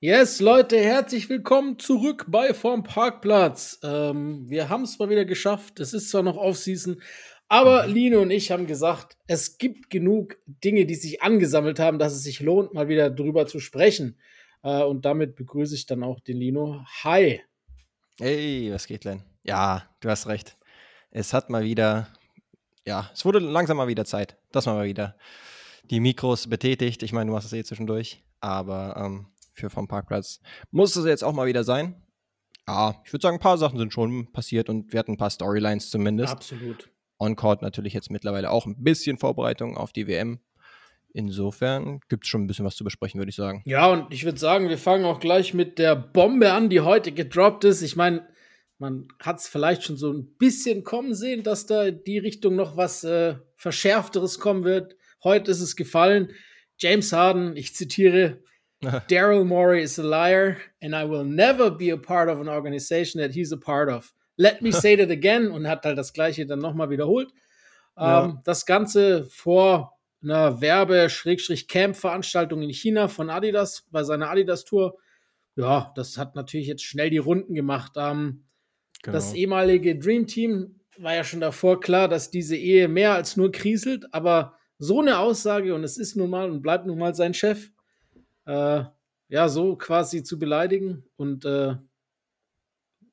Yes, Leute, herzlich willkommen zurück bei Vorm Parkplatz. Ähm, wir haben es mal wieder geschafft. Es ist zwar noch Offseason, aber mhm. Lino und ich haben gesagt, es gibt genug Dinge, die sich angesammelt haben, dass es sich lohnt, mal wieder drüber zu sprechen. Äh, und damit begrüße ich dann auch den Lino. Hi. Hey, was geht, Len? Ja, du hast recht. Es hat mal wieder, ja, es wurde langsam mal wieder Zeit, dass man mal wieder die Mikros betätigt. Ich meine, du machst es eh zwischendurch, aber ähm, für vom Parkplatz. Muss es jetzt auch mal wieder sein. Ja, ich würde sagen, ein paar Sachen sind schon passiert und wir hatten ein paar Storylines zumindest. Absolut. On-Court natürlich jetzt mittlerweile auch ein bisschen Vorbereitung auf die WM. Insofern gibt es schon ein bisschen was zu besprechen, würde ich sagen. Ja, und ich würde sagen, wir fangen auch gleich mit der Bombe an, die heute gedroppt ist. Ich meine, man hat es vielleicht schon so ein bisschen kommen sehen, dass da in die Richtung noch was äh, Verschärfteres kommen wird. Heute ist es gefallen. James Harden, ich zitiere, Daryl Morey is a liar, and I will never be a part of an organization that he's a part of. Let me say that again und hat halt das gleiche dann nochmal wiederholt. Ja. Ähm, das Ganze vor einer Werbe-Camp-Veranstaltung in China von Adidas bei seiner Adidas-Tour. Ja, das hat natürlich jetzt schnell die Runden gemacht. Ähm, genau. Das ehemalige Dream Team war ja schon davor klar, dass diese Ehe mehr als nur kriselt, aber so eine Aussage, und es ist nun mal und bleibt nun mal sein Chef, äh, ja, so quasi zu beleidigen und äh,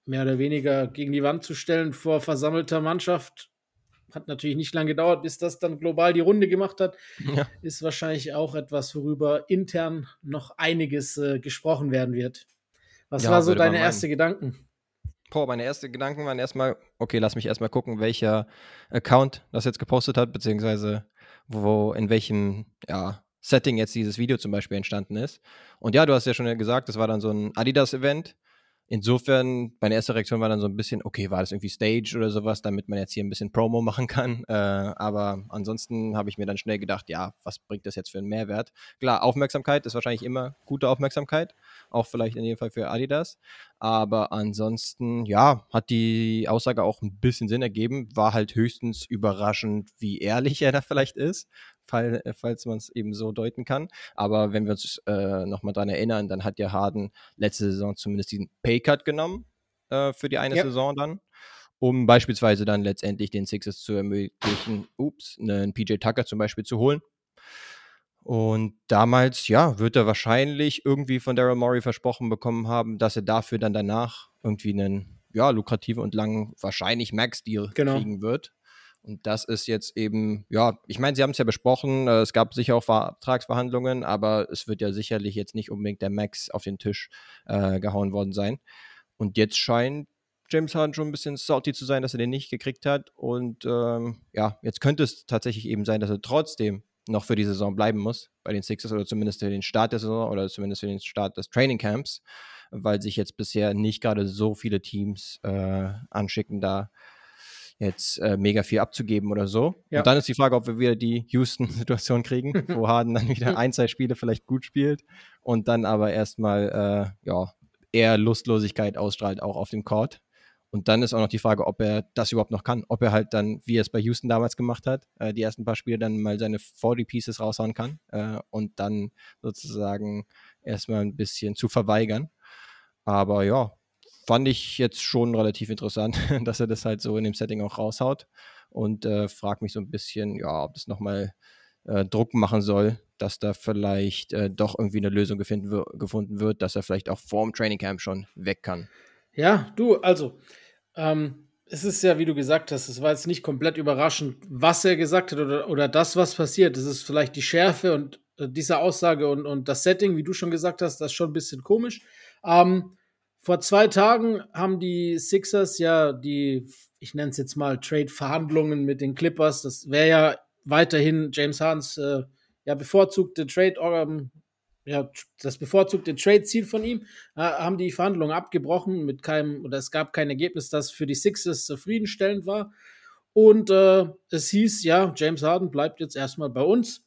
mehr oder weniger gegen die Wand zu stellen vor versammelter Mannschaft. Hat natürlich nicht lange gedauert, bis das dann global die Runde gemacht hat. Ja. Ist wahrscheinlich auch etwas, worüber intern noch einiges äh, gesprochen werden wird. Was ja, war so deine erste Gedanken? Boah, meine ersten Gedanken waren erstmal, okay, lass mich erstmal gucken, welcher Account das jetzt gepostet hat, beziehungsweise wo, in welchem, ja, Setting jetzt dieses Video zum Beispiel entstanden ist. Und ja, du hast ja schon gesagt, das war dann so ein Adidas-Event. Insofern, meine erste Reaktion war dann so ein bisschen, okay, war das irgendwie Stage oder sowas, damit man jetzt hier ein bisschen Promo machen kann. Äh, aber ansonsten habe ich mir dann schnell gedacht, ja, was bringt das jetzt für einen Mehrwert? Klar, Aufmerksamkeit ist wahrscheinlich immer gute Aufmerksamkeit, auch vielleicht in dem Fall für Adidas. Aber ansonsten, ja, hat die Aussage auch ein bisschen Sinn ergeben. War halt höchstens überraschend, wie ehrlich er da vielleicht ist fall, äh, falls man es eben so deuten kann. Aber wenn wir uns äh, nochmal dran erinnern, dann hat ja Harden letzte Saison zumindest diesen Paycut genommen äh, für die eine ja. Saison dann, um beispielsweise dann letztendlich den Sixers zu ermöglichen, ups, einen PJ Tucker zum Beispiel zu holen. Und damals, ja, wird er wahrscheinlich irgendwie von Daryl Morey versprochen bekommen haben, dass er dafür dann danach irgendwie einen, ja, lukrativen und langen, wahrscheinlich Max-Deal genau. kriegen wird. Und das ist jetzt eben, ja, ich meine, Sie haben es ja besprochen, äh, es gab sicher auch Vertragsverhandlungen, aber es wird ja sicherlich jetzt nicht unbedingt der Max auf den Tisch äh, gehauen worden sein. Und jetzt scheint James Harden schon ein bisschen salty zu sein, dass er den nicht gekriegt hat. Und ähm, ja, jetzt könnte es tatsächlich eben sein, dass er trotzdem noch für die Saison bleiben muss bei den Sixers oder zumindest für den Start der Saison oder zumindest für den Start des Training Camps, weil sich jetzt bisher nicht gerade so viele Teams äh, anschicken, da jetzt äh, mega viel abzugeben oder so. Ja. Und dann ist die Frage, ob wir wieder die Houston-Situation kriegen, wo Harden dann wieder ein, zwei Spiele vielleicht gut spielt und dann aber erstmal äh, ja, eher Lustlosigkeit ausstrahlt, auch auf dem Court. Und dann ist auch noch die Frage, ob er das überhaupt noch kann. Ob er halt dann, wie er es bei Houston damals gemacht hat, äh, die ersten paar Spiele dann mal seine 40 Pieces raushauen kann äh, und dann sozusagen erstmal ein bisschen zu verweigern. Aber ja, fand ich jetzt schon relativ interessant, dass er das halt so in dem Setting auch raushaut. Und äh, frage mich so ein bisschen, ja, ob das nochmal äh, Druck machen soll, dass da vielleicht äh, doch irgendwie eine Lösung gefunden, wird, dass er vielleicht auch vor dem Training Camp schon weg kann. Ja, du, also, ähm, es ist ja, wie du gesagt hast, es war jetzt nicht komplett überraschend, was er gesagt hat oder, oder das, was passiert. Es ist vielleicht die Schärfe und äh, diese Aussage und, und das Setting, wie du schon gesagt hast, das ist schon ein bisschen komisch. Ähm, vor zwei Tagen haben die Sixers ja die, ich nenne es jetzt mal, Trade-Verhandlungen mit den Clippers. Das wäre ja weiterhin James Hardens äh, ja, bevorzugte Trade, ähm, ja, das bevorzugte Trade-Ziel von ihm, äh, haben die Verhandlungen abgebrochen mit keinem, oder es gab kein Ergebnis, das für die Sixers zufriedenstellend war. Und äh, es hieß, ja, James Harden bleibt jetzt erstmal bei uns.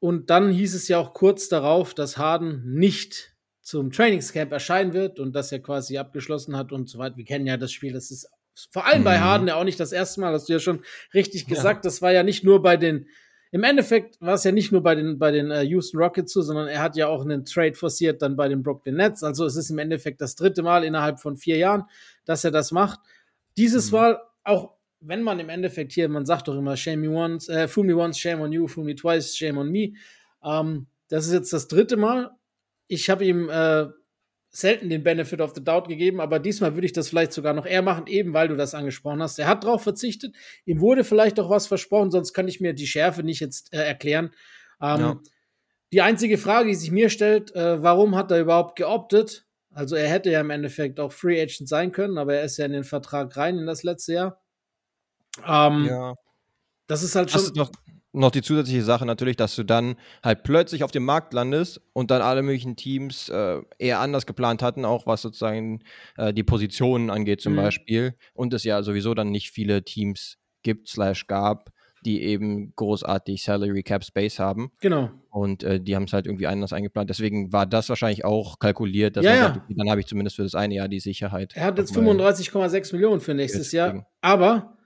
Und dann hieß es ja auch kurz darauf, dass Harden nicht zum Trainingscamp erscheinen wird und das er quasi abgeschlossen hat und so weiter. Wir kennen ja das Spiel, das ist vor allem mhm. bei Harden ja auch nicht das erste Mal, hast du ja schon richtig gesagt. Ja. Das war ja nicht nur bei den im Endeffekt war es ja nicht nur bei den, bei den äh, Houston Rockets so, sondern er hat ja auch einen Trade forciert dann bei den Brooklyn Nets. Also es ist im Endeffekt das dritte Mal innerhalb von vier Jahren, dass er das macht. Dieses mhm. Mal auch wenn man im Endeffekt hier, man sagt doch immer, shame me once, äh, fool me once, shame on you, fool me twice, shame on me. Ähm, das ist jetzt das dritte Mal. Ich habe ihm äh, selten den Benefit of the Doubt gegeben, aber diesmal würde ich das vielleicht sogar noch eher machen, eben weil du das angesprochen hast. Er hat darauf verzichtet. Ihm wurde vielleicht auch was versprochen, sonst kann ich mir die Schärfe nicht jetzt äh, erklären. Ähm, ja. Die einzige Frage, die sich mir stellt, äh, warum hat er überhaupt geoptet? Also er hätte ja im Endeffekt auch Free Agent sein können, aber er ist ja in den Vertrag rein in das letzte Jahr. Ähm, ja. Das ist halt schon. Hast du noch, noch die zusätzliche Sache natürlich, dass du dann halt plötzlich auf dem Markt landest und dann alle möglichen Teams äh, eher anders geplant hatten, auch was sozusagen äh, die Positionen angeht zum mhm. Beispiel. Und es ja sowieso dann nicht viele Teams gibt, slash gab, die eben großartig Salary Cap Space haben. Genau. Und äh, die haben es halt irgendwie anders eingeplant. Deswegen war das wahrscheinlich auch kalkuliert, dass ja, man sagt, dann habe ich zumindest für das eine Jahr die Sicherheit. Er hat jetzt 35,6 Millionen für nächstes Jahr. Aber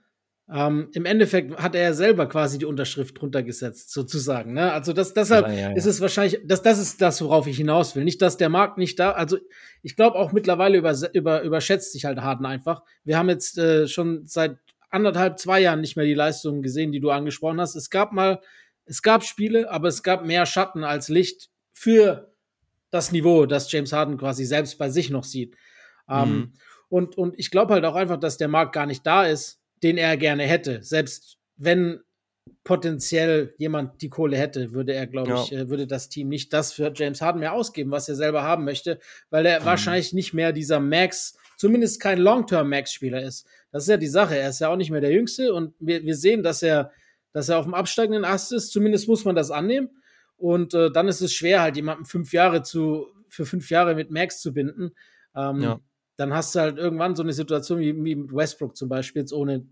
ähm, Im Endeffekt hat er ja selber quasi die Unterschrift drunter gesetzt, sozusagen. Ne? Also das, deshalb ja, ja, ja. ist es wahrscheinlich, das, das ist das, worauf ich hinaus will. Nicht, dass der Markt nicht da, also ich glaube auch mittlerweile über, über, überschätzt sich halt Harden einfach. Wir haben jetzt äh, schon seit anderthalb, zwei Jahren nicht mehr die Leistungen gesehen, die du angesprochen hast. Es gab mal, es gab Spiele, aber es gab mehr Schatten als Licht für das Niveau, das James Harden quasi selbst bei sich noch sieht. Ähm, mhm. und, und ich glaube halt auch einfach, dass der Markt gar nicht da ist den er gerne hätte. Selbst wenn potenziell jemand die Kohle hätte, würde er, glaube ja. ich, äh, würde das Team nicht das für James Harden mehr ausgeben, was er selber haben möchte, weil er mhm. wahrscheinlich nicht mehr dieser Max, zumindest kein Long-Term-Max-Spieler ist. Das ist ja die Sache. Er ist ja auch nicht mehr der Jüngste und wir, wir sehen, dass er, dass er auf dem absteigenden Ast ist. Zumindest muss man das annehmen. Und äh, dann ist es schwer, halt jemanden fünf Jahre zu, für fünf Jahre mit Max zu binden. Ähm, ja dann hast du halt irgendwann so eine Situation wie, wie mit Westbrook zum Beispiel, jetzt ohne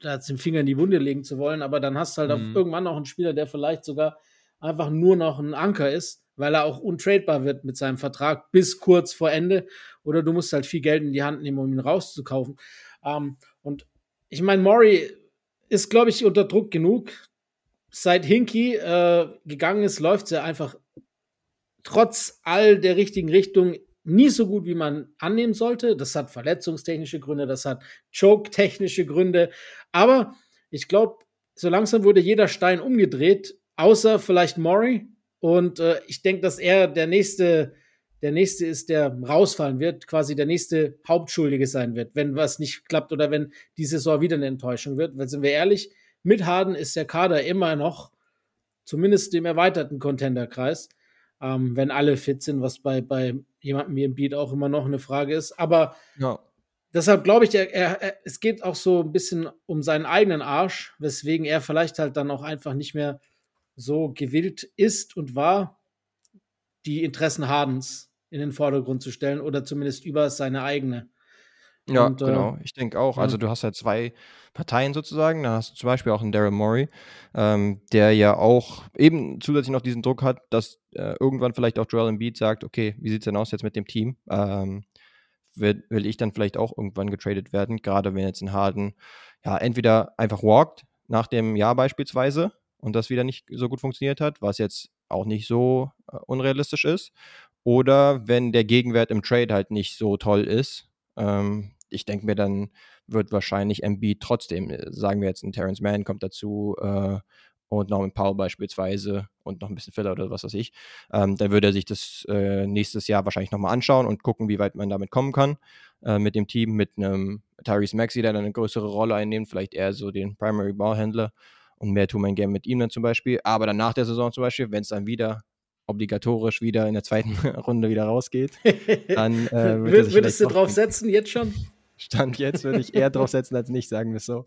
da den Finger in die Wunde legen zu wollen, aber dann hast du halt mhm. irgendwann auch einen Spieler, der vielleicht sogar einfach nur noch ein Anker ist, weil er auch untradebar wird mit seinem Vertrag bis kurz vor Ende. Oder du musst halt viel Geld in die Hand nehmen, um ihn rauszukaufen. Ähm, und ich meine, Maury ist, glaube ich, unter Druck genug. Seit Hinky äh, gegangen ist, läuft ja einfach trotz all der richtigen Richtung nie so gut, wie man annehmen sollte. Das hat verletzungstechnische Gründe, das hat choke-technische Gründe. Aber ich glaube, so langsam wurde jeder Stein umgedreht, außer vielleicht Maury. Und äh, ich denke, dass er der nächste, der nächste ist, der rausfallen wird, quasi der nächste Hauptschuldige sein wird, wenn was nicht klappt oder wenn die Saison wieder eine Enttäuschung wird. Weil sind wir ehrlich, mit Harden ist der Kader immer noch, zumindest im erweiterten Contender-Kreis, ähm, wenn alle fit sind, was bei, bei jemandem wie im Beat auch immer noch eine Frage ist. Aber ja. deshalb glaube ich, er, er, es geht auch so ein bisschen um seinen eigenen Arsch, weswegen er vielleicht halt dann auch einfach nicht mehr so gewillt ist und war, die Interessen Hardens in den Vordergrund zu stellen oder zumindest über seine eigene. Ja, und, äh, genau. Ich denke auch. Also du hast ja zwei Parteien sozusagen. Da hast du zum Beispiel auch einen Daryl Morey, ähm, der ja auch eben zusätzlich noch diesen Druck hat, dass äh, irgendwann vielleicht auch Joel Embiid sagt, okay, wie sieht es denn aus jetzt mit dem Team? Ähm, will, will, ich dann vielleicht auch irgendwann getradet werden, gerade wenn jetzt ein Harden ja entweder einfach walkt nach dem Jahr beispielsweise und das wieder nicht so gut funktioniert hat, was jetzt auch nicht so äh, unrealistisch ist, oder wenn der Gegenwert im Trade halt nicht so toll ist, ähm, ich denke mir, dann wird wahrscheinlich MB trotzdem, äh, sagen wir jetzt, ein Terrence Mann kommt dazu äh, und ein Paul beispielsweise und noch ein bisschen Filler oder was weiß ich, ähm, dann würde er sich das äh, nächstes Jahr wahrscheinlich nochmal anschauen und gucken, wie weit man damit kommen kann äh, mit dem Team, mit einem Tyrese Maxi, der dann eine größere Rolle einnimmt, vielleicht eher so den Primary Ballhändler und mehr Two-Man-Game mit ihm dann zum Beispiel. Aber dann nach der Saison zum Beispiel, wenn es dann wieder obligatorisch wieder in der zweiten Runde wieder rausgeht, dann äh, würdest du drauf setzen jetzt schon? Stand jetzt würde ich eher drauf setzen als nicht, sagen wir es so.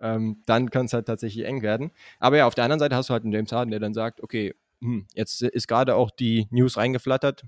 Ähm, dann kann es halt tatsächlich eng werden. Aber ja, auf der anderen Seite hast du halt einen James Harden, der dann sagt, okay, hm, jetzt ist gerade auch die News reingeflattert,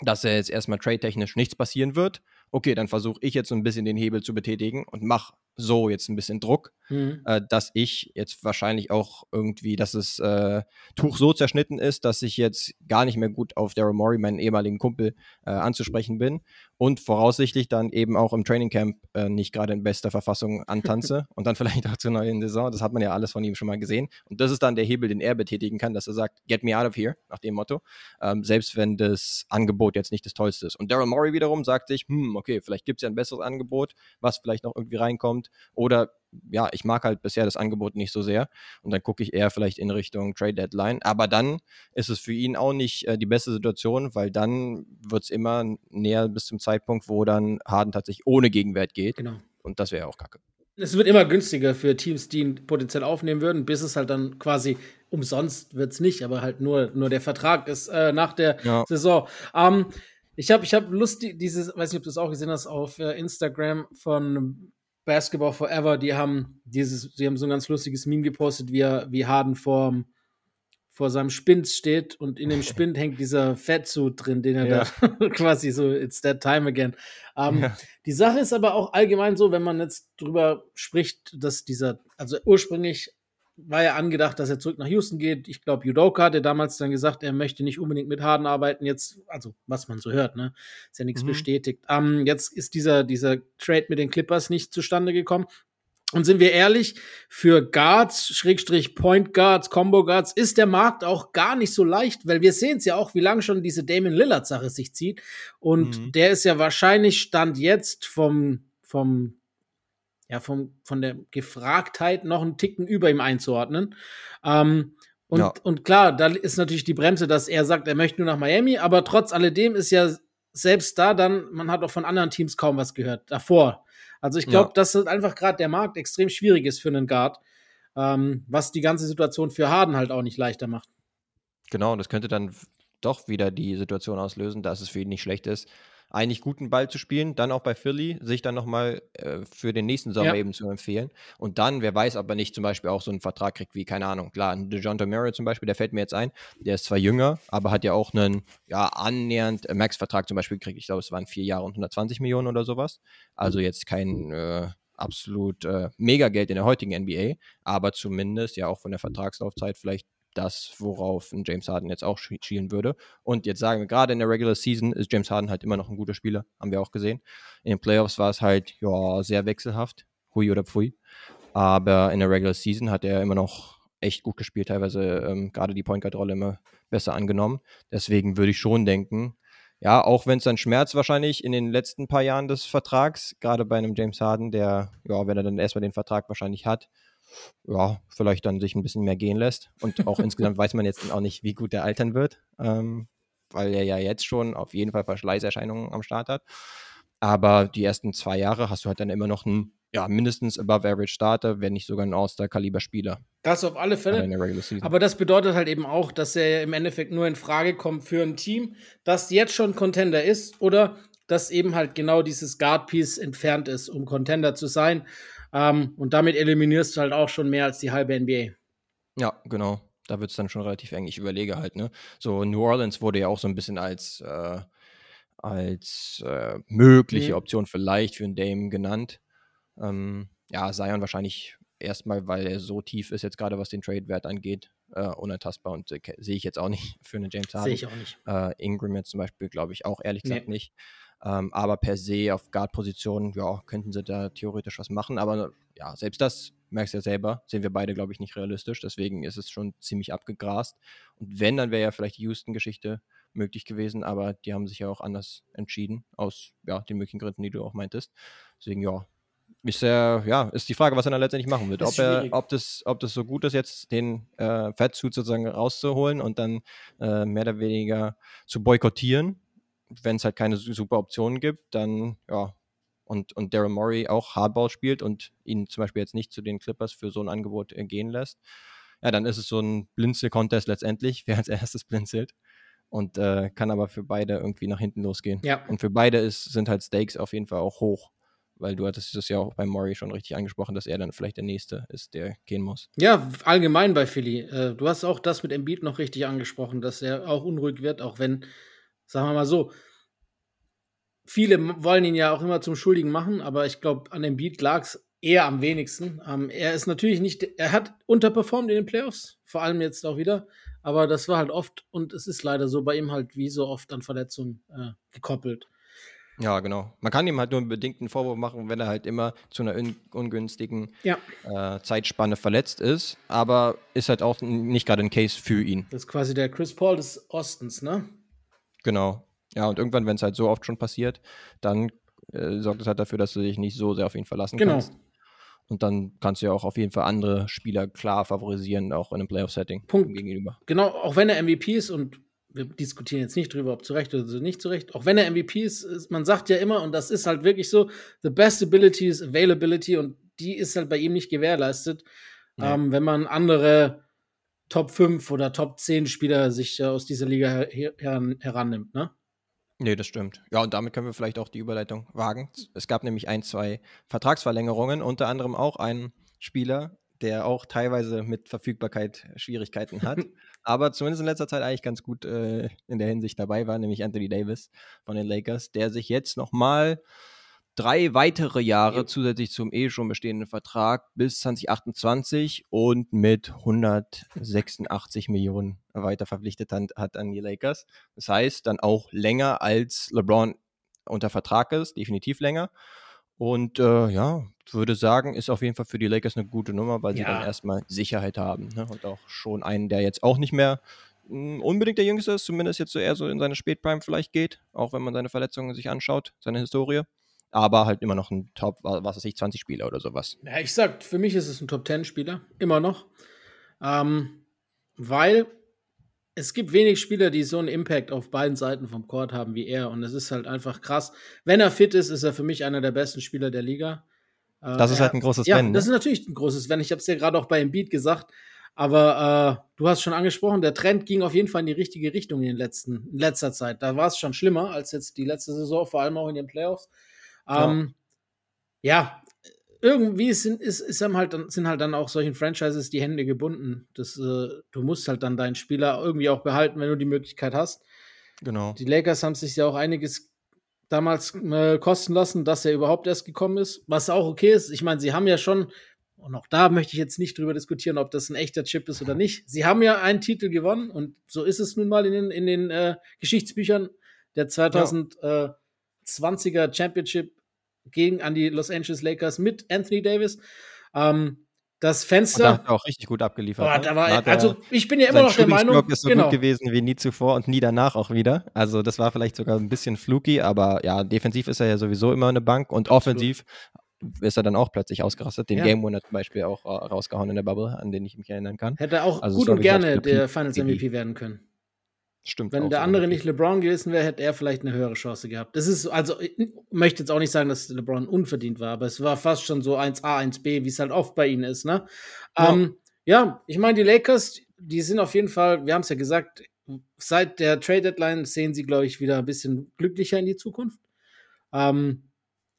dass er jetzt erstmal trade-technisch nichts passieren wird. Okay, dann versuche ich jetzt so ein bisschen den Hebel zu betätigen und mache so jetzt ein bisschen Druck, mhm. äh, dass ich jetzt wahrscheinlich auch irgendwie, dass das äh, Tuch so zerschnitten ist, dass ich jetzt gar nicht mehr gut auf Daryl Morey, meinen ehemaligen Kumpel, äh, anzusprechen bin und voraussichtlich dann eben auch im Trainingcamp äh, nicht gerade in bester Verfassung antanze und dann vielleicht auch zur neuen Saison. Das hat man ja alles von ihm schon mal gesehen. Und das ist dann der Hebel, den er betätigen kann, dass er sagt, get me out of here, nach dem Motto, ähm, selbst wenn das Angebot jetzt nicht das Tollste ist. Und Daryl Morey wiederum sagt sich, hm, okay, vielleicht gibt es ja ein besseres Angebot, was vielleicht noch irgendwie reinkommt oder ja, ich mag halt bisher das Angebot nicht so sehr und dann gucke ich eher vielleicht in Richtung Trade Deadline. Aber dann ist es für ihn auch nicht äh, die beste Situation, weil dann wird es immer näher bis zum Zeitpunkt, wo dann Harden tatsächlich ohne Gegenwert geht. Genau. Und das wäre auch kacke. Es wird immer günstiger für Teams, die ihn potenziell aufnehmen würden, bis es halt dann quasi umsonst wird es nicht, aber halt nur, nur der Vertrag ist äh, nach der ja. Saison. Ähm, ich habe ich hab Lust, dieses, weiß nicht, ob du es auch gesehen hast, auf äh, Instagram von Basketball Forever, die haben dieses, sie haben so ein ganz lustiges Meme gepostet, wie, er, wie Harden vor, vor seinem Spind steht und in dem Spind hängt dieser Fettsuit drin, den er ja. da quasi so, it's that time again. Um, ähm, ja. Die Sache ist aber auch allgemein so, wenn man jetzt drüber spricht, dass dieser, also ursprünglich war ja angedacht, dass er zurück nach Houston geht. Ich glaube, Judoka hat damals dann gesagt, er möchte nicht unbedingt mit Harden arbeiten. Jetzt, also was man so hört, ne? Ist ja nichts mhm. bestätigt. Ähm, jetzt ist dieser, dieser Trade mit den Clippers nicht zustande gekommen. Und sind wir ehrlich, für Guards, Schrägstrich Point Guards, Combo Guards, ist der Markt auch gar nicht so leicht, weil wir sehen es ja auch, wie lange schon diese Damon Lillard-Sache sich zieht. Und mhm. der ist ja wahrscheinlich Stand jetzt vom, vom ja, vom, von der Gefragtheit noch einen Ticken über ihm einzuordnen. Ähm, und, ja. und klar, da ist natürlich die Bremse, dass er sagt, er möchte nur nach Miami, aber trotz alledem ist ja selbst da dann, man hat auch von anderen Teams kaum was gehört davor. Also ich glaube, ja. dass einfach gerade der Markt extrem schwierig ist für einen Guard, ähm, was die ganze Situation für Harden halt auch nicht leichter macht. Genau, und das könnte dann doch wieder die Situation auslösen, dass es für ihn nicht schlecht ist, eigentlich guten Ball zu spielen, dann auch bei Philly, sich dann nochmal äh, für den nächsten Sommer ja. eben zu empfehlen. Und dann, wer weiß, ob er nicht zum Beispiel auch so einen Vertrag kriegt wie, keine Ahnung, klar, DeJounte Murray zum Beispiel, der fällt mir jetzt ein, der ist zwar jünger, aber hat ja auch einen, ja, annähernd äh, Max-Vertrag zum Beispiel gekriegt, ich glaube, es waren vier Jahre und 120 Millionen oder sowas. Also jetzt kein äh, absolut äh, Mega-Geld in der heutigen NBA, aber zumindest ja auch von der Vertragslaufzeit vielleicht das, worauf ein James Harden jetzt auch schielen würde. Und jetzt sagen wir, gerade in der Regular Season ist James Harden halt immer noch ein guter Spieler, haben wir auch gesehen. In den Playoffs war es halt, ja, sehr wechselhaft, hui oder pfui. Aber in der Regular Season hat er immer noch echt gut gespielt, teilweise ähm, gerade die Point Guard Rolle immer besser angenommen. Deswegen würde ich schon denken, ja, auch wenn es dann Schmerz wahrscheinlich in den letzten paar Jahren des Vertrags, gerade bei einem James Harden, der, ja, wenn er dann erstmal den Vertrag wahrscheinlich hat, ja, vielleicht dann sich ein bisschen mehr gehen lässt. Und auch insgesamt weiß man jetzt auch nicht, wie gut der altern wird, ähm, weil er ja jetzt schon auf jeden Fall Verschleißerscheinungen am Start hat. Aber die ersten zwei Jahre hast du halt dann immer noch einen, ja, mindestens above average Starter, wenn nicht sogar einen All-Star-Kaliber-Spieler. Das auf alle Fälle. Aber das bedeutet halt eben auch, dass er im Endeffekt nur in Frage kommt für ein Team, das jetzt schon Contender ist oder das eben halt genau dieses Guard-Piece entfernt ist, um Contender zu sein. Ähm, und damit eliminierst du halt auch schon mehr als die halbe NBA. Ja, genau. Da wird es dann schon relativ eng. Ich überlege halt, ne? So, New Orleans wurde ja auch so ein bisschen als, äh, als äh, mögliche mhm. Option vielleicht für einen Dame genannt. Ähm, ja, Zion wahrscheinlich erstmal, weil er so tief ist, jetzt gerade was den Trade-Wert angeht, äh, unantastbar und äh, sehe ich jetzt auch nicht für einen James Harden. Sehe ich auch nicht. Äh, Ingram jetzt zum Beispiel, glaube ich, auch ehrlich gesagt nee. nicht. Ähm, aber per se auf Guard-Positionen, ja, könnten sie da theoretisch was machen. Aber ja, selbst das merkst du ja selber, sehen wir beide, glaube ich, nicht realistisch. Deswegen ist es schon ziemlich abgegrast. Und wenn, dann wäre ja vielleicht die Houston-Geschichte möglich gewesen, aber die haben sich ja auch anders entschieden, aus ja, den möglichen Gründen, die du auch meintest. Deswegen, ja, ist, äh, ja, ist die Frage, was er dann letztendlich machen wird. Ob, er, ob, das, ob das so gut ist, jetzt den äh, Fettsuit sozusagen rauszuholen und dann äh, mehr oder weniger zu boykottieren wenn es halt keine super Optionen gibt, dann ja. Und, und Daryl Morey auch Hardball spielt und ihn zum Beispiel jetzt nicht zu den Clippers für so ein Angebot äh, gehen lässt, ja, dann ist es so ein Blinzel-Contest letztendlich, wer als erstes blinzelt. Und äh, kann aber für beide irgendwie nach hinten losgehen. Ja. Und für beide ist, sind halt Stakes auf jeden Fall auch hoch weil du hattest es ja auch bei Murray schon richtig angesprochen, dass er dann vielleicht der Nächste ist, der gehen muss. Ja, allgemein bei Philly. Äh, du hast auch das mit Embiid noch richtig angesprochen, dass er auch unruhig wird, auch wenn Sagen wir mal so. Viele wollen ihn ja auch immer zum Schuldigen machen, aber ich glaube, an dem Beat lag es eher am wenigsten. Ähm, er ist natürlich nicht, er hat unterperformt in den Playoffs, vor allem jetzt auch wieder, aber das war halt oft und es ist leider so bei ihm halt wie so oft an Verletzungen äh, gekoppelt. Ja, genau. Man kann ihm halt nur einen bedingten Vorwurf machen, wenn er halt immer zu einer un ungünstigen ja. äh, Zeitspanne verletzt ist, aber ist halt auch nicht gerade ein Case für ihn. Das ist quasi der Chris Paul des Ostens, ne? Genau. Ja, und irgendwann, wenn es halt so oft schon passiert, dann äh, sorgt es halt dafür, dass du dich nicht so sehr auf ihn verlassen genau. kannst. Und dann kannst du ja auch auf jeden Fall andere Spieler klar favorisieren, auch in einem Playoff-Setting gegenüber. Genau, auch wenn er MVP ist und wir diskutieren jetzt nicht drüber, ob zu Recht oder nicht zu Recht. Auch wenn er MVP ist, ist, man sagt ja immer, und das ist halt wirklich so, the best ability is availability und die ist halt bei ihm nicht gewährleistet, ja. ähm, wenn man andere Top 5 oder Top 10 Spieler sich äh, aus dieser Liga her her herannimmt, ne? Nee, das stimmt. Ja, und damit können wir vielleicht auch die Überleitung wagen. Es gab nämlich ein, zwei Vertragsverlängerungen, unter anderem auch einen Spieler, der auch teilweise mit Verfügbarkeit Schwierigkeiten hat, aber zumindest in letzter Zeit eigentlich ganz gut äh, in der Hinsicht dabei war, nämlich Anthony Davis von den Lakers, der sich jetzt nochmal drei weitere Jahre ja. zusätzlich zum eh schon bestehenden Vertrag bis 2028 und mit 186 Millionen weiter verpflichtet hat an die Lakers. Das heißt dann auch länger als LeBron unter Vertrag ist, definitiv länger. Und äh, ja, würde sagen, ist auf jeden Fall für die Lakers eine gute Nummer, weil sie ja. dann erstmal Sicherheit haben. Ne? Und auch schon einen, der jetzt auch nicht mehr hm, unbedingt der Jüngste ist, zumindest jetzt so eher so in seine Spätprime vielleicht geht, auch wenn man seine Verletzungen sich anschaut, seine Historie. Aber halt immer noch ein Top, was weiß ich, 20 Spieler oder sowas. Ja, ich sag, für mich ist es ein Top 10 Spieler, immer noch. Ähm, weil es gibt wenig Spieler, die so einen Impact auf beiden Seiten vom Court haben wie er. Und es ist halt einfach krass. Wenn er fit ist, ist er für mich einer der besten Spieler der Liga. Äh, das ist halt ein großes ja, Wenn. Ne? Das ist natürlich ein großes Wenn. Ich habe es ja gerade auch bei Embiid gesagt. Aber äh, du hast schon angesprochen, der Trend ging auf jeden Fall in die richtige Richtung in, den letzten, in letzter Zeit. Da war es schon schlimmer als jetzt die letzte Saison, vor allem auch in den Playoffs. Ähm, ja. irgendwie sind, ist, ist halt dann, sind halt dann auch solchen Franchises die Hände gebunden. Das, äh, du musst halt dann deinen Spieler irgendwie auch behalten, wenn du die Möglichkeit hast. Genau. Die Lakers haben sich ja auch einiges damals äh, kosten lassen, dass er überhaupt erst gekommen ist, was auch okay ist. Ich meine, sie haben ja schon, und auch da möchte ich jetzt nicht drüber diskutieren, ob das ein echter Chip ist oder nicht. Sie haben ja einen Titel gewonnen und so ist es nun mal in den, in den äh, Geschichtsbüchern der 2020er ja. Championship gegen an die Los Angeles Lakers mit Anthony Davis. Ähm, das Fenster. Und da hat er auch richtig gut abgeliefert. Oh, da war, also ich bin ja immer noch der Meinung. ist so genau. gut gewesen wie nie zuvor und nie danach auch wieder. Also das war vielleicht sogar ein bisschen fluky, aber ja, defensiv ist er ja sowieso immer eine Bank und offensiv ist er dann auch plötzlich ausgerastet. Den ja. Game Winner zum Beispiel auch äh, rausgehauen in der Bubble, an den ich mich erinnern kann. Hätte er auch also gut und gerne der Finals MVP werden können. Stimmt. Wenn der andere nicht LeBron gewesen wäre, hätte er vielleicht eine höhere Chance gehabt. Das ist, also, ich möchte jetzt auch nicht sagen, dass LeBron unverdient war, aber es war fast schon so 1A, 1B, wie es halt oft bei ihnen ist, ne? Ja, ähm, ja ich meine, die Lakers, die sind auf jeden Fall, wir haben es ja gesagt, seit der Trade Deadline sehen sie, glaube ich, wieder ein bisschen glücklicher in die Zukunft. Ähm,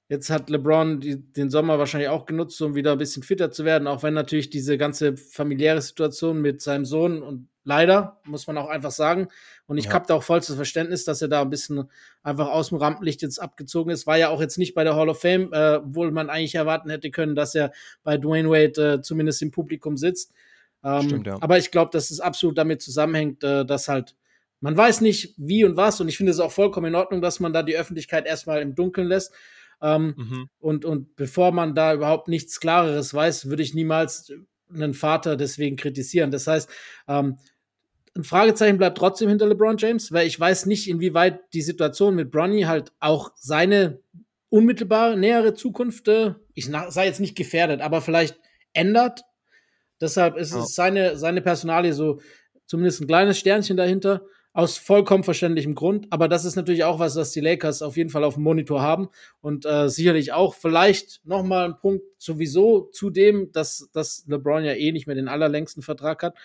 Jetzt hat LeBron die, den Sommer wahrscheinlich auch genutzt, um wieder ein bisschen fitter zu werden, auch wenn natürlich diese ganze familiäre Situation mit seinem Sohn und leider, muss man auch einfach sagen, und ich ja. habe da auch vollstes Verständnis, dass er da ein bisschen einfach aus dem Rampenlicht jetzt abgezogen ist. War ja auch jetzt nicht bei der Hall of Fame, äh, obwohl man eigentlich erwarten hätte können, dass er bei Dwayne Wade äh, zumindest im Publikum sitzt. Ähm, Stimmt, ja. Aber ich glaube, dass es absolut damit zusammenhängt, äh, dass halt man weiß nicht, wie und was, und ich finde es auch vollkommen in Ordnung, dass man da die Öffentlichkeit erstmal im Dunkeln lässt. Ähm, mhm. und, und bevor man da überhaupt nichts Klareres weiß, würde ich niemals einen Vater deswegen kritisieren. Das heißt, ähm, ein Fragezeichen bleibt trotzdem hinter LeBron James, weil ich weiß nicht, inwieweit die Situation mit Bronny halt auch seine unmittelbare, nähere Zukunft, äh, ich sei jetzt nicht gefährdet, aber vielleicht ändert. Deshalb ist oh. es seine, seine Personalie so zumindest ein kleines Sternchen dahinter. Aus vollkommen verständlichem Grund. Aber das ist natürlich auch was, was die Lakers auf jeden Fall auf dem Monitor haben. Und äh, sicherlich auch vielleicht nochmal ein Punkt sowieso zu dem, dass, dass LeBron ja eh nicht mehr den allerlängsten Vertrag hat.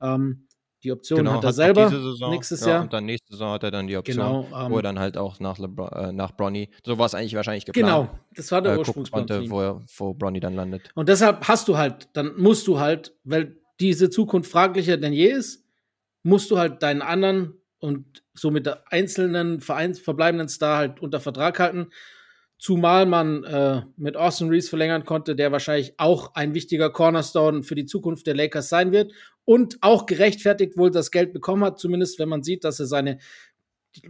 Ähm, die Option genau, hat er hat selber Saison, nächstes ja, Jahr. Und dann nächste Saison hat er dann die Option, genau, ähm, wo er dann halt auch nach, Lebron, äh, nach Bronny, so war es eigentlich wahrscheinlich geplant. Genau, das war der äh, Ursprungsplan. Konnte, wo, er, wo Bronny dann landet. Und deshalb hast du halt, dann musst du halt, weil diese Zukunft fraglicher denn je ist, musst du halt deinen anderen und somit der einzelnen Vereins verbleibenden Star halt unter Vertrag halten. Zumal man äh, mit Austin Reeves verlängern konnte, der wahrscheinlich auch ein wichtiger Cornerstone für die Zukunft der Lakers sein wird und auch gerechtfertigt wohl das Geld bekommen hat, zumindest wenn man sieht, dass er seine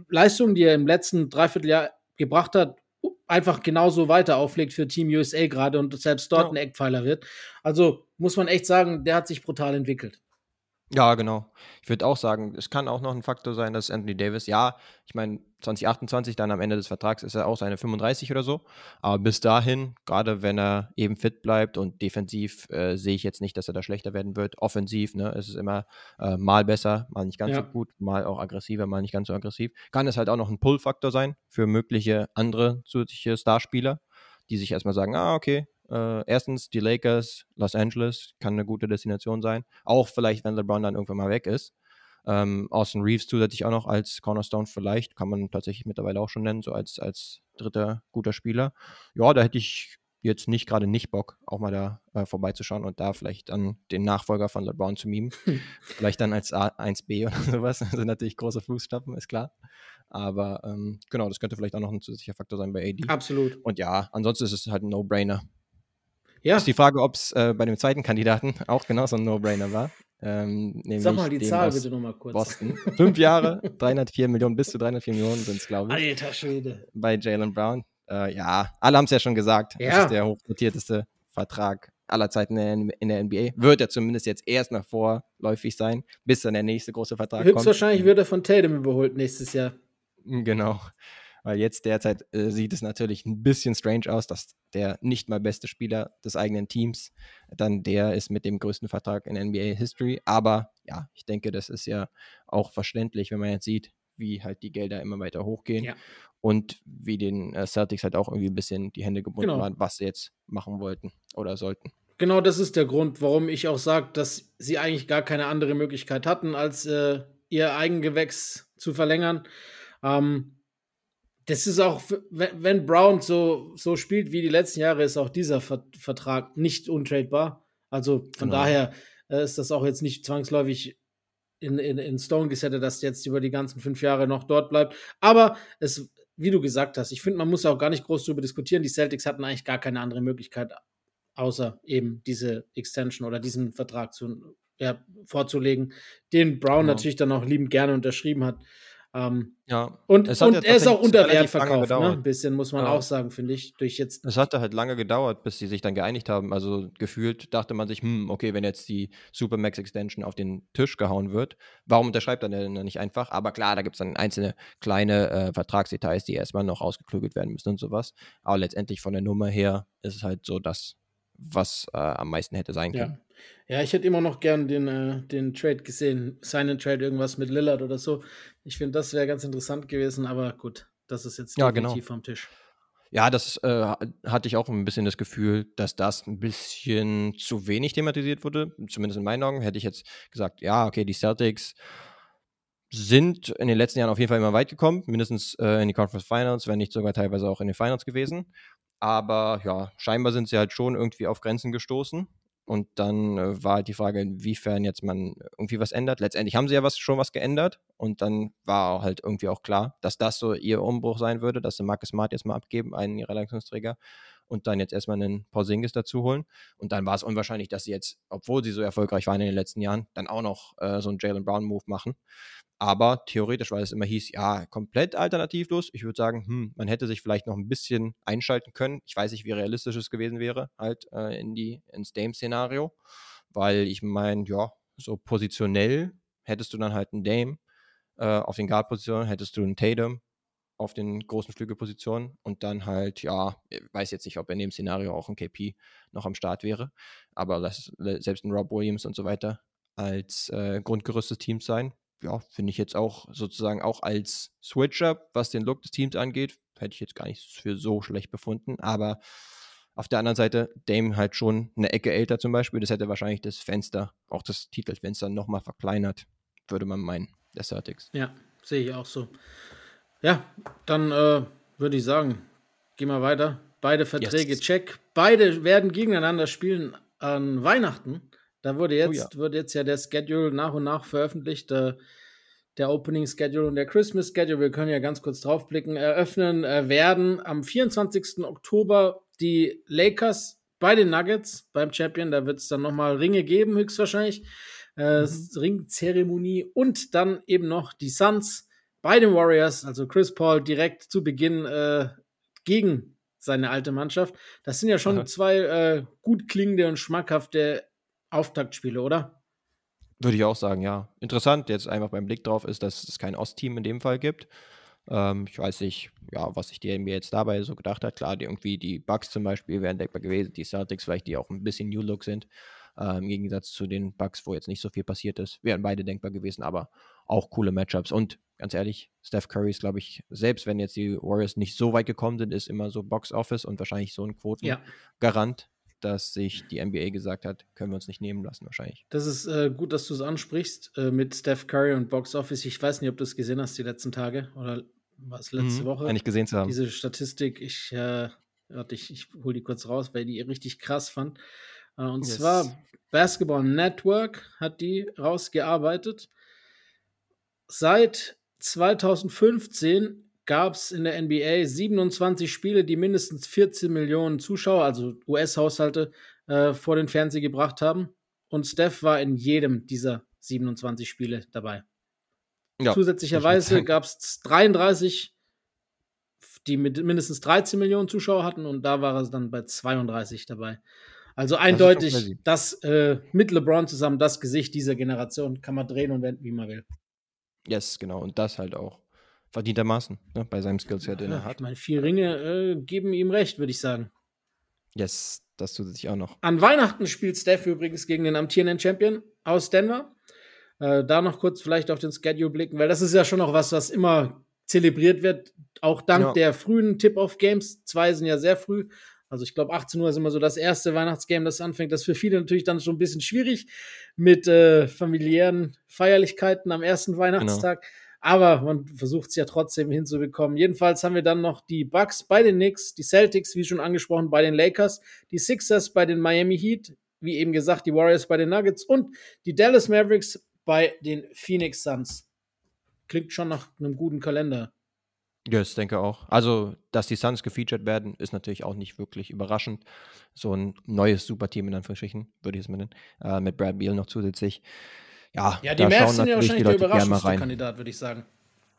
Leistung, die er im letzten Dreivierteljahr gebracht hat, einfach genauso weiter auflegt für Team USA gerade und selbst dort ja. ein Eckpfeiler wird. Also muss man echt sagen, der hat sich brutal entwickelt. Ja, genau. Ich würde auch sagen, es kann auch noch ein Faktor sein, dass Anthony Davis, ja, ich meine, 2028 dann am Ende des Vertrags ist er auch seine 35 oder so, aber bis dahin, gerade wenn er eben fit bleibt und defensiv äh, sehe ich jetzt nicht, dass er da schlechter werden wird. Offensiv, ne, ist es immer äh, mal besser, mal nicht ganz ja. so gut, mal auch aggressiver, mal nicht ganz so aggressiv. Kann es halt auch noch ein Pull-Faktor sein für mögliche andere zusätzliche Starspieler, die sich erstmal sagen, ah, okay, äh, erstens die Lakers, Los Angeles kann eine gute Destination sein. Auch vielleicht, wenn LeBron dann irgendwann mal weg ist. Ähm, Austin Reeves zusätzlich auch noch als Cornerstone vielleicht, kann man tatsächlich mittlerweile auch schon nennen, so als, als dritter guter Spieler. Ja, da hätte ich jetzt nicht gerade nicht Bock, auch mal da äh, vorbeizuschauen und da vielleicht dann den Nachfolger von LeBron zu mimen. Hm. vielleicht dann als A1B oder sowas. Das sind natürlich große Fußstapfen, ist klar. Aber ähm, genau, das könnte vielleicht auch noch ein zusätzlicher Faktor sein bei AD. Absolut. Und ja, ansonsten ist es halt ein No-Brainer. Ja. Ist die Frage, ob es äh, bei dem zweiten Kandidaten auch genauso ein No-Brainer war. Ähm, Sag mal die Zahl bitte nochmal kurz. Boston. Fünf Jahre, 304 Millionen, bis zu 304 Millionen sind es, glaube ich. Alter Schwede. Bei Jalen Brown. Äh, ja, alle haben es ja schon gesagt. Ja. Das ist der hochdotierteste Vertrag aller Zeiten in der NBA. Wird er zumindest jetzt erst noch vorläufig sein, bis dann der nächste große Vertrag Höchstwahrscheinlich kommt. Höchstwahrscheinlich wird er von Tatum überholt nächstes Jahr. Genau. Weil jetzt derzeit äh, sieht es natürlich ein bisschen strange aus, dass der nicht mal beste Spieler des eigenen Teams dann der ist mit dem größten Vertrag in NBA History. Aber ja, ich denke, das ist ja auch verständlich, wenn man jetzt sieht, wie halt die Gelder immer weiter hochgehen ja. und wie den äh, Celtics halt auch irgendwie ein bisschen die Hände gebunden genau. waren, was sie jetzt machen wollten oder sollten. Genau, das ist der Grund, warum ich auch sage, dass sie eigentlich gar keine andere Möglichkeit hatten, als äh, ihr Eigengewächs zu verlängern. Ähm, das ist auch, wenn Brown so, so spielt wie die letzten Jahre, ist auch dieser Vertrag nicht untradebar. Also von genau. daher äh, ist das auch jetzt nicht zwangsläufig in, in, in Stone gesettet, dass jetzt über die ganzen fünf Jahre noch dort bleibt. Aber es, wie du gesagt hast, ich finde, man muss auch gar nicht groß darüber diskutieren. Die Celtics hatten eigentlich gar keine andere Möglichkeit, außer eben diese Extension oder diesen Vertrag zu, ja, vorzulegen, den Brown genau. natürlich dann auch liebend gerne unterschrieben hat. Ähm, ja. Und, und ja er ist auch unter Wert verkauft, ne? Ein bisschen, muss man ja. auch sagen, finde ich. Durch jetzt es hatte halt lange gedauert, bis sie sich dann geeinigt haben. Also gefühlt dachte man sich, hm, okay, wenn jetzt die Supermax Extension auf den Tisch gehauen wird, warum unterschreibt er denn nicht einfach? Aber klar, da gibt es dann einzelne kleine äh, Vertragsdetails, die erstmal noch ausgeklügelt werden müssen und sowas. Aber letztendlich von der Nummer her ist es halt so das, was äh, am meisten hätte sein können. Ja. Ja, ich hätte immer noch gern den, äh, den Trade gesehen. Seinen Trade, irgendwas mit Lillard oder so. Ich finde, das wäre ganz interessant gewesen, aber gut, das ist jetzt ja, definitiv genau. vom Tisch. Ja, das äh, hatte ich auch ein bisschen das Gefühl, dass das ein bisschen zu wenig thematisiert wurde. Zumindest in meinen Augen hätte ich jetzt gesagt, ja, okay, die Celtics sind in den letzten Jahren auf jeden Fall immer weit gekommen, mindestens äh, in die Conference Finals, wenn nicht sogar teilweise auch in den Finals gewesen. Aber ja, scheinbar sind sie halt schon irgendwie auf Grenzen gestoßen. Und dann äh, war halt die Frage, inwiefern jetzt man irgendwie was ändert. Letztendlich haben sie ja was, schon was geändert. Und dann war halt irgendwie auch klar, dass das so ihr Umbruch sein würde, dass sie Marcus Smart jetzt mal abgeben, einen ihrer Leistungsträger, und dann jetzt erstmal einen Porzingis dazu holen. Und dann war es unwahrscheinlich, dass sie jetzt, obwohl sie so erfolgreich waren in den letzten Jahren, dann auch noch äh, so einen Jalen Brown-Move machen. Aber theoretisch, weil es immer hieß, ja, komplett alternativlos, ich würde sagen, hm, man hätte sich vielleicht noch ein bisschen einschalten können. Ich weiß nicht, wie realistisch es gewesen wäre, halt äh, in die, ins Dame-Szenario. Weil ich meine, ja, so positionell hättest du dann halt einen Dame äh, auf den Guard-Positionen, hättest du einen Tatum auf den großen Flügelpositionen und dann halt, ja, ich weiß jetzt nicht, ob in dem Szenario auch ein KP noch am Start wäre, aber das, selbst ein Rob Williams und so weiter als äh, Grundgerüst des Teams sein ja, finde ich jetzt auch sozusagen auch als Switcher, was den Look des Teams angeht, hätte ich jetzt gar nicht für so schlecht befunden. Aber auf der anderen Seite, Dame halt schon eine Ecke älter zum Beispiel, das hätte wahrscheinlich das Fenster, auch das Titelfenster nochmal verkleinert, würde man meinen, der Celtics. Ja, sehe ich auch so. Ja, dann äh, würde ich sagen, gehen wir weiter. Beide Verträge yes. check. Beide werden gegeneinander spielen an Weihnachten. Da wurde jetzt, oh ja. wird jetzt ja der Schedule nach und nach veröffentlicht. Der, der Opening Schedule und der Christmas Schedule, wir können ja ganz kurz draufblicken, eröffnen äh, werden am 24. Oktober die Lakers bei den Nuggets beim Champion. Da wird es dann nochmal Ringe geben, höchstwahrscheinlich. Äh, mhm. Ringzeremonie und dann eben noch die Suns bei den Warriors, also Chris Paul direkt zu Beginn äh, gegen seine alte Mannschaft. Das sind ja schon Aha. zwei äh, gut klingende und schmackhafte Auftaktspiele, oder? Würde ich auch sagen, ja. Interessant jetzt einfach beim Blick drauf ist, dass es kein Ostteam in dem Fall gibt. Ähm, ich weiß nicht, ja, was sich die NBA jetzt dabei so gedacht hat. Klar, die, irgendwie die Bucks zum Beispiel wären denkbar gewesen, die Celtics vielleicht, die auch ein bisschen New Look sind. Äh, Im Gegensatz zu den Bucks, wo jetzt nicht so viel passiert ist, wären beide denkbar gewesen, aber auch coole Matchups. Und ganz ehrlich, Steph Curry ist, glaube ich, selbst wenn jetzt die Warriors nicht so weit gekommen sind, ist immer so Box Office und wahrscheinlich so ein Quotengarant. Ja dass sich die NBA gesagt hat, können wir uns nicht nehmen lassen, wahrscheinlich. Das ist äh, gut, dass du es ansprichst äh, mit Steph Curry und Box Office. Ich weiß nicht, ob du es gesehen hast die letzten Tage oder was letzte mhm, Woche. Eigentlich gesehen zu haben. Diese Statistik, ich, äh, warte, ich, ich hole die kurz raus, weil die richtig krass fand. Äh, und yes. zwar Basketball Network hat die rausgearbeitet. Seit 2015 gab es in der NBA 27 Spiele, die mindestens 14 Millionen Zuschauer, also US-Haushalte, äh, vor den Fernseher gebracht haben. Und Steph war in jedem dieser 27 Spiele dabei. Ja, Zusätzlicherweise gab es 33, die mit mindestens 13 Millionen Zuschauer hatten und da war er dann bei 32 dabei. Also eindeutig, das, das äh, mit LeBron zusammen das Gesicht dieser Generation kann man drehen und wenden, wie man will. Yes, genau. Und das halt auch verdientermaßen ne, bei seinem Skillset, den ja, er hat. Ich meine, vier Ringe äh, geben ihm recht, würde ich sagen. Yes, das tut sich auch noch. An Weihnachten spielt Steph übrigens gegen den amtierenden Champion aus Denver. Äh, da noch kurz vielleicht auf den Schedule blicken, weil das ist ja schon noch was, was immer zelebriert wird, auch dank ja. der frühen Tip-Off-Games. Zwei sind ja sehr früh. Also ich glaube, 18 Uhr ist immer so das erste Weihnachtsgame, das anfängt. Das ist für viele natürlich dann schon ein bisschen schwierig mit äh, familiären Feierlichkeiten am ersten Weihnachtstag. Genau. Aber man versucht es ja trotzdem hinzubekommen. Jedenfalls haben wir dann noch die Bucks bei den Knicks, die Celtics, wie schon angesprochen, bei den Lakers, die Sixers bei den Miami Heat, wie eben gesagt, die Warriors bei den Nuggets und die Dallas Mavericks bei den Phoenix Suns. Klingt schon nach einem guten Kalender. Ja, ich denke auch. Also, dass die Suns gefeatured werden, ist natürlich auch nicht wirklich überraschend. So ein neues Superteam in Anführungsstrichen, würde ich es mal nennen, äh, mit Brad Beal noch zusätzlich. Ja, ja die Mavs sind ja wahrscheinlich der Überraschungskandidat, würde ich sagen.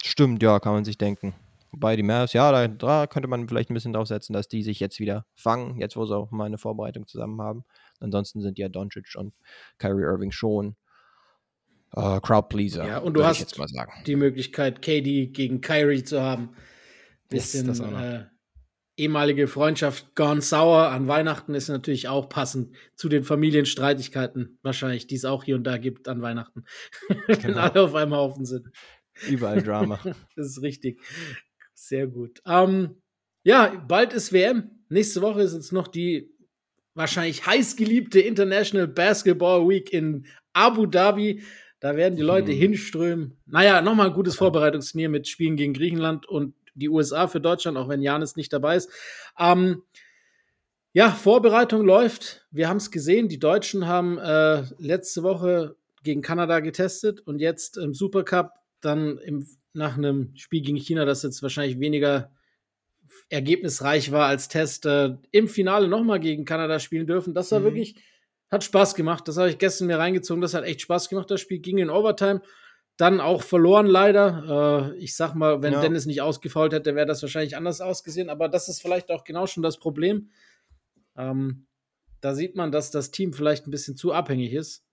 Stimmt, ja, kann man sich denken. Wobei die Mavs, ja, da, da, könnte man vielleicht ein bisschen drauf setzen, dass die sich jetzt wieder fangen, jetzt wo sie auch mal eine Vorbereitung zusammen haben. Ansonsten sind ja Doncic und Kyrie Irving schon äh, Crowdpleaser. Ja, und du hast die Möglichkeit, KD gegen Kyrie zu haben. Bisschen yes, äh, ehemalige Freundschaft gone sour an Weihnachten ist natürlich auch passend zu den Familienstreitigkeiten, wahrscheinlich, die es auch hier und da gibt an Weihnachten. Wenn genau. alle auf einem Haufen sind. Überall Drama. das ist richtig. Sehr gut. Ähm, ja, bald ist WM. Nächste Woche ist jetzt noch die wahrscheinlich heißgeliebte International Basketball Week in Abu Dhabi. Da werden die Leute hm. hinströmen. Naja, nochmal ein gutes Vorbereitungsturnier mit Spielen gegen Griechenland und die USA für Deutschland, auch wenn Janis nicht dabei ist. Ähm, ja, Vorbereitung läuft. Wir haben es gesehen. Die Deutschen haben äh, letzte Woche gegen Kanada getestet und jetzt im Supercup dann im, nach einem Spiel gegen China, das jetzt wahrscheinlich weniger ergebnisreich war als Test, äh, im Finale nochmal gegen Kanada spielen dürfen. Das war mhm. wirklich, hat Spaß gemacht. Das habe ich gestern mir reingezogen. Das hat echt Spaß gemacht. Das Spiel ging in Overtime dann auch verloren leider. Äh, ich sag mal, wenn ja. Dennis nicht ausgefault hätte, wäre das wahrscheinlich anders ausgesehen. Aber das ist vielleicht auch genau schon das Problem. Ähm, da sieht man, dass das Team vielleicht ein bisschen zu abhängig ist.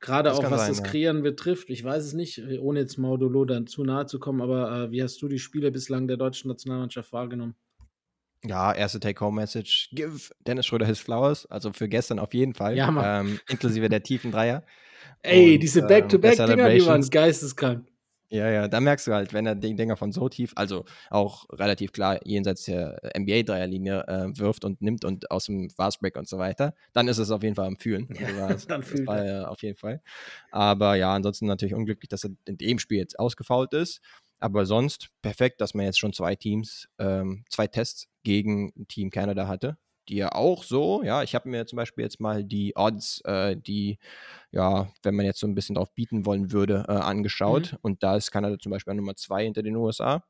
Gerade auch was sein, das Kreieren ja. betrifft. Ich weiß es nicht, ohne jetzt Maudolo dann zu nahe zu kommen. Aber äh, wie hast du die Spiele bislang der deutschen Nationalmannschaft wahrgenommen? Ja, erste Take-Home-Message. Give Dennis Schröder his flowers. Also für gestern auf jeden Fall. Ja, ähm, inklusive der tiefen Dreier. Ey, und, diese Back-to-Back-Dinger, die waren geisteskrank. Ja, ja, da merkst du halt, wenn er die Dinger von so tief, also auch relativ klar jenseits der NBA-Dreierlinie äh, wirft und nimmt und aus dem Fastbreak und so weiter, dann ist es auf jeden Fall am Fühlen. Ja, also dann fühlt er. Äh, auf jeden Fall. Aber ja, ansonsten natürlich unglücklich, dass er in dem Spiel jetzt ausgefault ist. Aber sonst perfekt, dass man jetzt schon zwei Teams, ähm, zwei Tests gegen Team Canada hatte. Dir auch so. Ja, ich habe mir zum Beispiel jetzt mal die Odds, äh, die, ja, wenn man jetzt so ein bisschen drauf bieten wollen würde, äh, angeschaut. Mhm. Und da ist Kanada zum Beispiel Nummer zwei hinter den USA.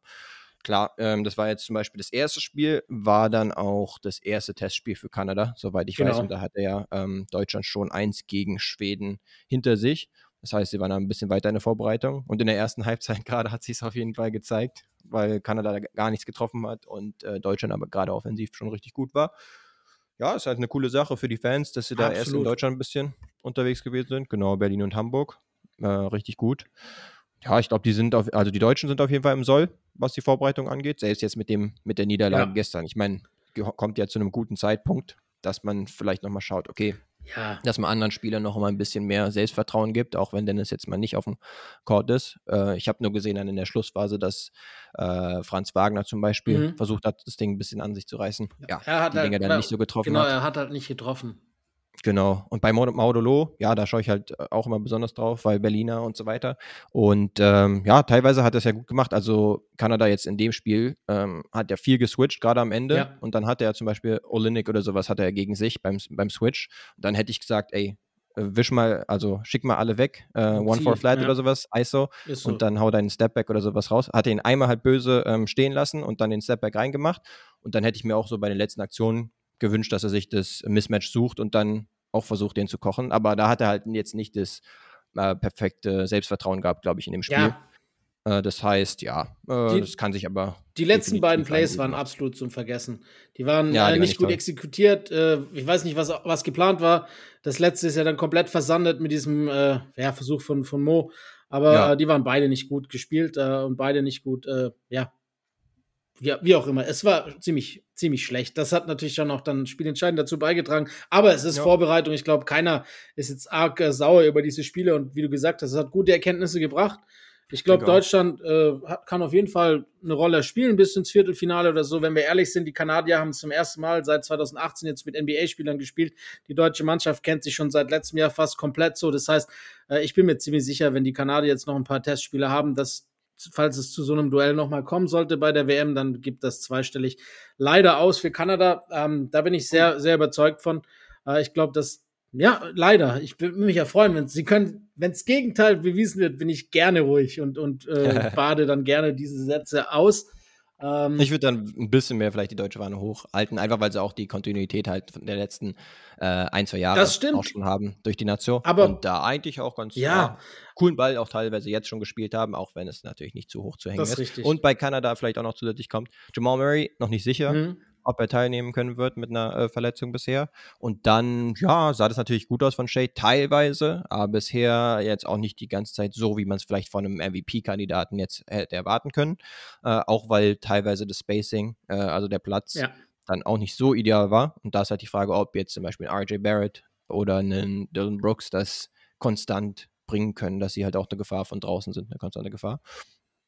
Klar, ähm, das war jetzt zum Beispiel das erste Spiel, war dann auch das erste Testspiel für Kanada, soweit ich genau. weiß. Und da hatte ja ähm, Deutschland schon eins gegen Schweden hinter sich. Das heißt, sie waren da ein bisschen weiter in der Vorbereitung. Und in der ersten Halbzeit gerade hat sie es auf jeden Fall gezeigt, weil Kanada gar nichts getroffen hat und äh, Deutschland aber gerade offensiv schon richtig gut war. Ja, ist halt eine coole Sache für die Fans, dass sie da Absolut. erst in Deutschland ein bisschen unterwegs gewesen sind. Genau, Berlin und Hamburg. Äh, richtig gut. Ja, ich glaube, die sind auf, also die Deutschen sind auf jeden Fall im Soll, was die Vorbereitung angeht. Selbst jetzt mit dem, mit der Niederlage ja. gestern. Ich meine, kommt ja zu einem guten Zeitpunkt, dass man vielleicht nochmal schaut, okay, ja. dass man anderen Spielern noch mal ein bisschen mehr Selbstvertrauen gibt, auch wenn Dennis jetzt mal nicht auf dem Court ist. Äh, ich habe nur gesehen dann in der Schlussphase, dass äh, Franz Wagner zum Beispiel mhm. versucht hat, das Ding ein bisschen an sich zu reißen. Ja, er hat die halt, Dinge dann nicht so getroffen genau, hat. er hat halt nicht getroffen. Genau. Und bei Maudolo, ja, da schaue ich halt äh, auch immer besonders drauf, weil Berliner und so weiter. Und ähm, ja, teilweise hat er es ja gut gemacht. Also Kanada jetzt in dem Spiel ähm, hat ja viel geswitcht, gerade am Ende. Ja. Und dann hat er zum Beispiel Olinik oder sowas hat er gegen sich beim, beim Switch. Und dann hätte ich gesagt, ey, äh, wisch mal, also schick mal alle weg, äh, One for Flat ja. oder sowas, ISO, so. und dann hau deinen Stepback oder sowas raus. Hat ihn einmal halt böse ähm, stehen lassen und dann den Stepback reingemacht. Und dann hätte ich mir auch so bei den letzten Aktionen gewünscht, dass er sich das Mismatch sucht und dann auch versucht, den zu kochen. Aber da hat er halt jetzt nicht das äh, perfekte Selbstvertrauen gehabt, glaube ich, in dem Spiel. Ja. Äh, das heißt, ja, äh, die, das kann sich aber. Die letzten beiden Plays waren absolut zum Vergessen. Die waren ja, die äh, nicht, war nicht gut exekutiert. Äh, ich weiß nicht, was, was geplant war. Das letzte ist ja dann komplett versandet mit diesem äh, ja, Versuch von, von Mo. Aber ja. die waren beide nicht gut gespielt und beide nicht gut, ja, ja, wie auch immer. Es war ziemlich, ziemlich schlecht. Das hat natürlich schon auch dann spielentscheidend dazu beigetragen. Aber es ist ja. Vorbereitung. Ich glaube, keiner ist jetzt arg äh, sauer über diese Spiele. Und wie du gesagt hast, es hat gute Erkenntnisse gebracht. Ich glaube, Deutschland äh, kann auf jeden Fall eine Rolle spielen bis ins Viertelfinale oder so. Wenn wir ehrlich sind, die Kanadier haben zum ersten Mal seit 2018 jetzt mit NBA-Spielern gespielt. Die deutsche Mannschaft kennt sich schon seit letztem Jahr fast komplett so. Das heißt, äh, ich bin mir ziemlich sicher, wenn die Kanadier jetzt noch ein paar Testspiele haben, dass falls es zu so einem Duell nochmal kommen sollte bei der WM, dann gibt das zweistellig leider aus für Kanada. Ähm, da bin ich sehr, sehr überzeugt von. Äh, ich glaube, dass, ja, leider. Ich würde mich ja freuen, wenn Sie können, wenn das Gegenteil bewiesen wird, bin ich gerne ruhig und, und äh, bade dann gerne diese Sätze aus. Ähm, ich würde dann ein bisschen mehr vielleicht die deutsche Warne hochhalten, einfach weil sie auch die Kontinuität halt von der letzten äh, ein, zwei Jahre auch schon haben durch die Nation. Aber und da eigentlich auch ganz ja. ja. coolen Ball auch teilweise jetzt schon gespielt haben, auch wenn es natürlich nicht zu hoch zu hängen das ist. Richtig. Und bei Kanada vielleicht auch noch zusätzlich kommt. Jamal Murray noch nicht sicher. Mhm ob er teilnehmen können wird mit einer äh, Verletzung bisher. Und dann, ja, sah das natürlich gut aus von Shea, teilweise, aber bisher jetzt auch nicht die ganze Zeit so, wie man es vielleicht von einem MVP-Kandidaten jetzt hätte erwarten können. Äh, auch weil teilweise das Spacing, äh, also der Platz, ja. dann auch nicht so ideal war. Und da ist halt die Frage, ob jetzt zum Beispiel ein RJ Barrett oder einen Dylan Brooks das konstant bringen können, dass sie halt auch eine Gefahr von draußen sind, eine konstante Gefahr.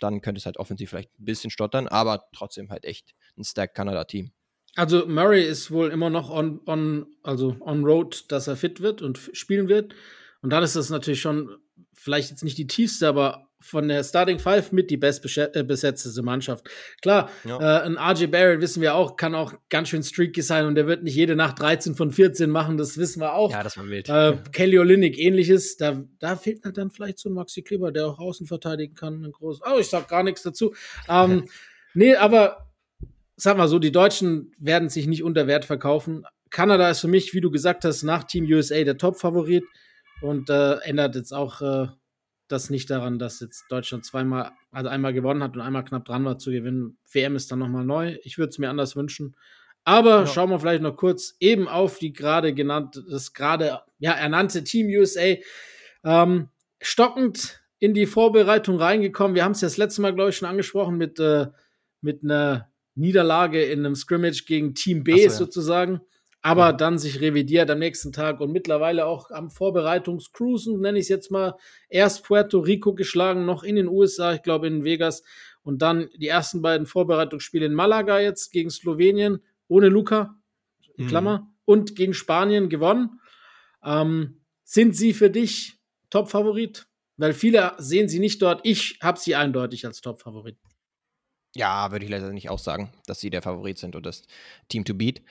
Dann könnte es halt offensiv vielleicht ein bisschen stottern, aber trotzdem halt echt ein Stack Kanada-Team. Also Murray ist wohl immer noch on, on, also on road, dass er fit wird und spielen wird. Und dann ist das natürlich schon vielleicht jetzt nicht die tiefste, aber von der Starting Five mit die bestbesetzte äh, Mannschaft. Klar, ja. äh, ein RJ Barrett wissen wir auch, kann auch ganz schön streaky sein und der wird nicht jede Nacht 13 von 14 machen, das wissen wir auch. Ja, das war wild. Äh, Kelly Olynyk ähnliches, da, da fehlt dann vielleicht so ein Maxi Kleber, der auch außen verteidigen kann. Ein groß, oh, ich sag gar nichts dazu. Ähm, nee, aber sag mal so, die Deutschen werden sich nicht unter Wert verkaufen. Kanada ist für mich, wie du gesagt hast, nach Team USA der Top-Favorit und äh, ändert jetzt auch äh, das nicht daran, dass jetzt Deutschland zweimal, also einmal gewonnen hat und einmal knapp dran war zu gewinnen. WM ist dann nochmal neu. Ich würde es mir anders wünschen. Aber ja. schauen wir vielleicht noch kurz eben auf die gerade genannte, das gerade ja, ernannte Team USA. Ähm, stockend in die Vorbereitung reingekommen. Wir haben es ja das letzte Mal, glaube ich, schon angesprochen mit, äh, mit einer Niederlage in einem Scrimmage gegen Team B so, ja. sozusagen, aber ja. dann sich revidiert am nächsten Tag und mittlerweile auch am Vorbereitungscruisen, nenne ich es jetzt mal, erst Puerto Rico geschlagen, noch in den USA, ich glaube in Vegas und dann die ersten beiden Vorbereitungsspiele in Malaga jetzt gegen Slowenien ohne Luca, mhm. Klammer, und gegen Spanien gewonnen. Ähm, sind sie für dich Top-Favorit? Weil viele sehen sie nicht dort. Ich habe sie eindeutig als Top-Favorit. Ja, würde ich leider nicht auch sagen, dass sie der Favorit sind und das Team to beat.